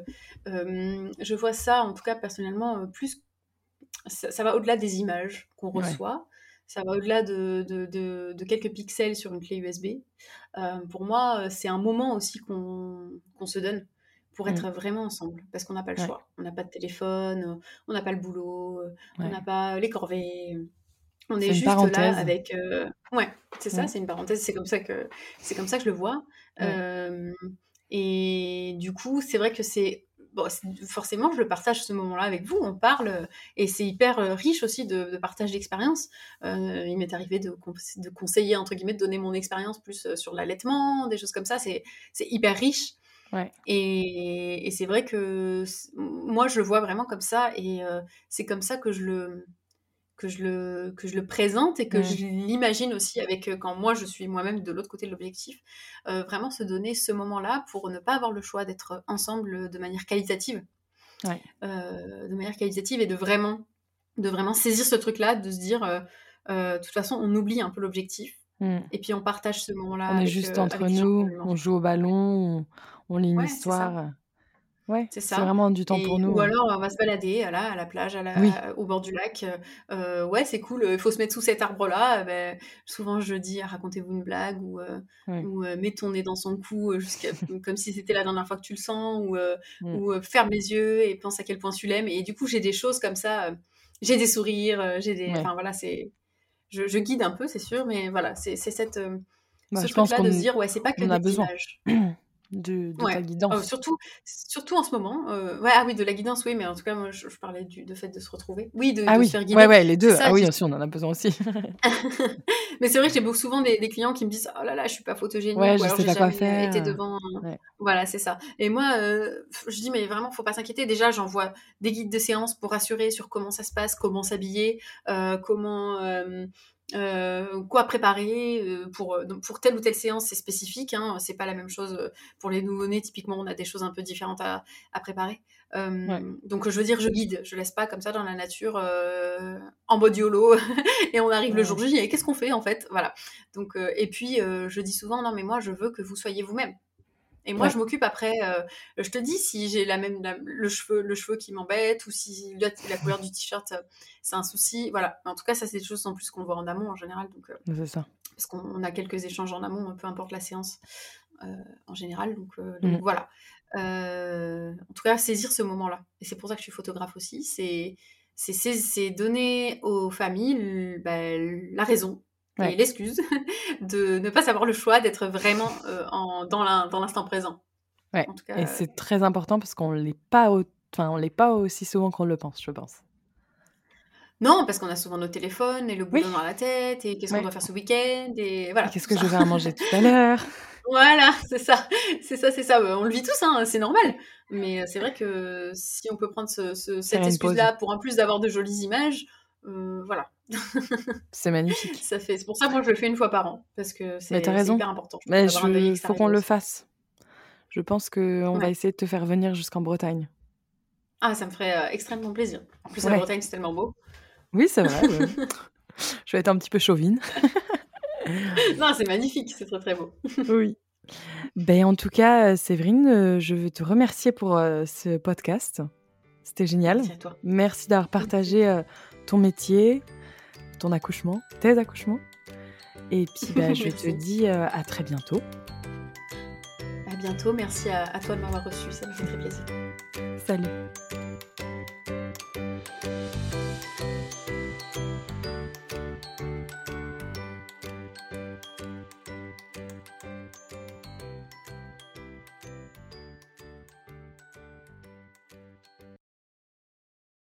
euh, je vois ça, en tout cas personnellement, plus. Ça, va au-delà des images qu'on reçoit. Ça va au-delà de, de, de, quelques pixels sur une clé USB. pour moi, c'est un moment aussi qu'on se donne pour être mmh. vraiment ensemble, parce qu'on n'a pas le choix. On n'a pas de téléphone, on n'a pas le boulot, on n'a pas les corvées. On est, juste là avec. Euh, ouais, c'est ça, c'est une parenthèse. C'est comme ça que c'est comme ça que je le vois. et du coup, c'est vrai que c'est bon, forcément, je le partage ce moment-là avec vous. On parle et c'est hyper riche aussi de, partage d'expérience. il m'est arrivé de, de, conseiller entre guillemets, de donner mon expérience plus sur l'allaitement, des choses comme ça. C'est hyper riche. Et, c'est vrai que moi, je le vois vraiment comme ça, et euh, c'est comme ça que je le que je le que je le présente et que je l'imagine aussi avec euh, quand moi je suis moi-même de l'autre côté de l'objectif, euh, vraiment se donner ce moment-là pour ne pas avoir le choix d'être ensemble de manière qualitative, de manière qualitative et de vraiment de vraiment saisir ce truc-là, de se dire de toute façon on oublie un peu l'objectif. Mmh. Et puis on partage ce moment-là. On est juste entre nous, on joue au ballon, on lit une histoire. Ouais, c'est ça. C'est vraiment du temps pour nous. Ou alors on va se balader là, à la plage, à la, au bord du lac. Euh, ouais, c'est cool. Il faut se mettre sous cet arbre-là. Ben, souvent je dis racontez-vous une blague ou, euh, ou euh, mets ton nez dans son cou comme si c'était la dernière fois que tu le sens ou, ou ferme les yeux et pense à quel point tu l'aimes. Et du coup j'ai des choses comme ça. j'ai des sourires. J'ai des. Enfin voilà, c'est. Je, je, guide un peu, c'est sûr, mais voilà, c'est cette. Bah, ce je pense là de se dire ouais, c'est pas que des besoin. images. de, ta guidance. Oh, surtout, surtout en ce moment. Euh, ouais, ah oui, de la guidance, oui, mais en tout cas, moi, je, parlais du de fait de se retrouver. Oui, de, ah se faire guider. Ouais, ouais, les deux. ah oui, aussi, on en a besoin aussi. mais c'est vrai que j'ai beaucoup souvent des, clients qui me disent Oh là là, je suis pas photogénique. Ouais, je sais pas quoi faire. été devant. Voilà, c'est ça. Et moi, euh, je dis Mais vraiment, faut pas s'inquiéter. Déjà, j'envoie des guides de séance pour rassurer sur comment ça se passe, comment s'habiller, euh, comment euh, quoi préparer euh, pour, euh, pour telle ou telle séance, c'est spécifique. Hein, c'est pas la même chose pour les nouveau-nés. Typiquement, on a des choses un peu différentes à, à préparer. Donc, je veux dire, je guide. Je laisse pas comme ça dans la nature en mode YOLO et on arrive le jour J et qu'est-ce qu'on fait en fait? Voilà. Donc, et puis, je dis souvent, non, mais moi, je veux que vous soyez vous-même. Et moi, je m'occupe après. Euh, je te dis si j'ai la même le cheveu le cheveu qui m'embête ou si la, couleur du t-shirt euh, c'est un souci. Voilà. En tout cas, ça c'est des choses en plus qu'on voit en amont en général. Donc euh, c'est ça. Parce qu'on a quelques échanges en amont, peu importe la séance en général. Donc, donc mmh. voilà. en tout cas, saisir ce moment-là. Et c'est pour ça que je suis photographe aussi. C'est c'est donner aux familles bah, la raison et l'excuse de ne pas savoir le choix d'être vraiment euh, en, dans l'instant présent. Ouais. et euh, c'est très important parce qu'on l'est pas, enfin, on l'est pas aussi souvent qu'on le pense, je pense. Non, parce qu'on a souvent nos téléphones et le boulot dans la tête et qu'est-ce qu'on doit faire ce week-end et voilà. Qu'est-ce que je vais à manger tout à l'heure? Voilà, c'est ça, c'est ça, c'est ça. On le vit tous, hein, c'est normal. Mais euh, c'est vrai que si on peut prendre ce, cette excuse-là pour en plus d'avoir de jolies images, voilà, c'est magnifique. Ça fait, c'est pour ça que moi je le fais une fois par an parce que c'est hyper important. Mais il faut qu'on le fasse. Je pense qu'on on va essayer de te faire venir jusqu'en Bretagne. Ah, ça me ferait euh, extrêmement plaisir. En plus, la Bretagne, c'est tellement beau. Oui, c'est vrai. je vais être un petit peu chauvine. non, c'est magnifique, c'est très très beau. oui. Ben, en tout cas, euh, Séverine, euh, je veux te remercier pour ce podcast. C'était génial. Merci à toi. Merci d'avoir partagé ton métier, ton accouchement, tes accouchements. Et puis, bah, je te dis euh, à très bientôt. À bientôt. Merci à, toi de m'avoir reçu. Ça me fait très plaisir. Salut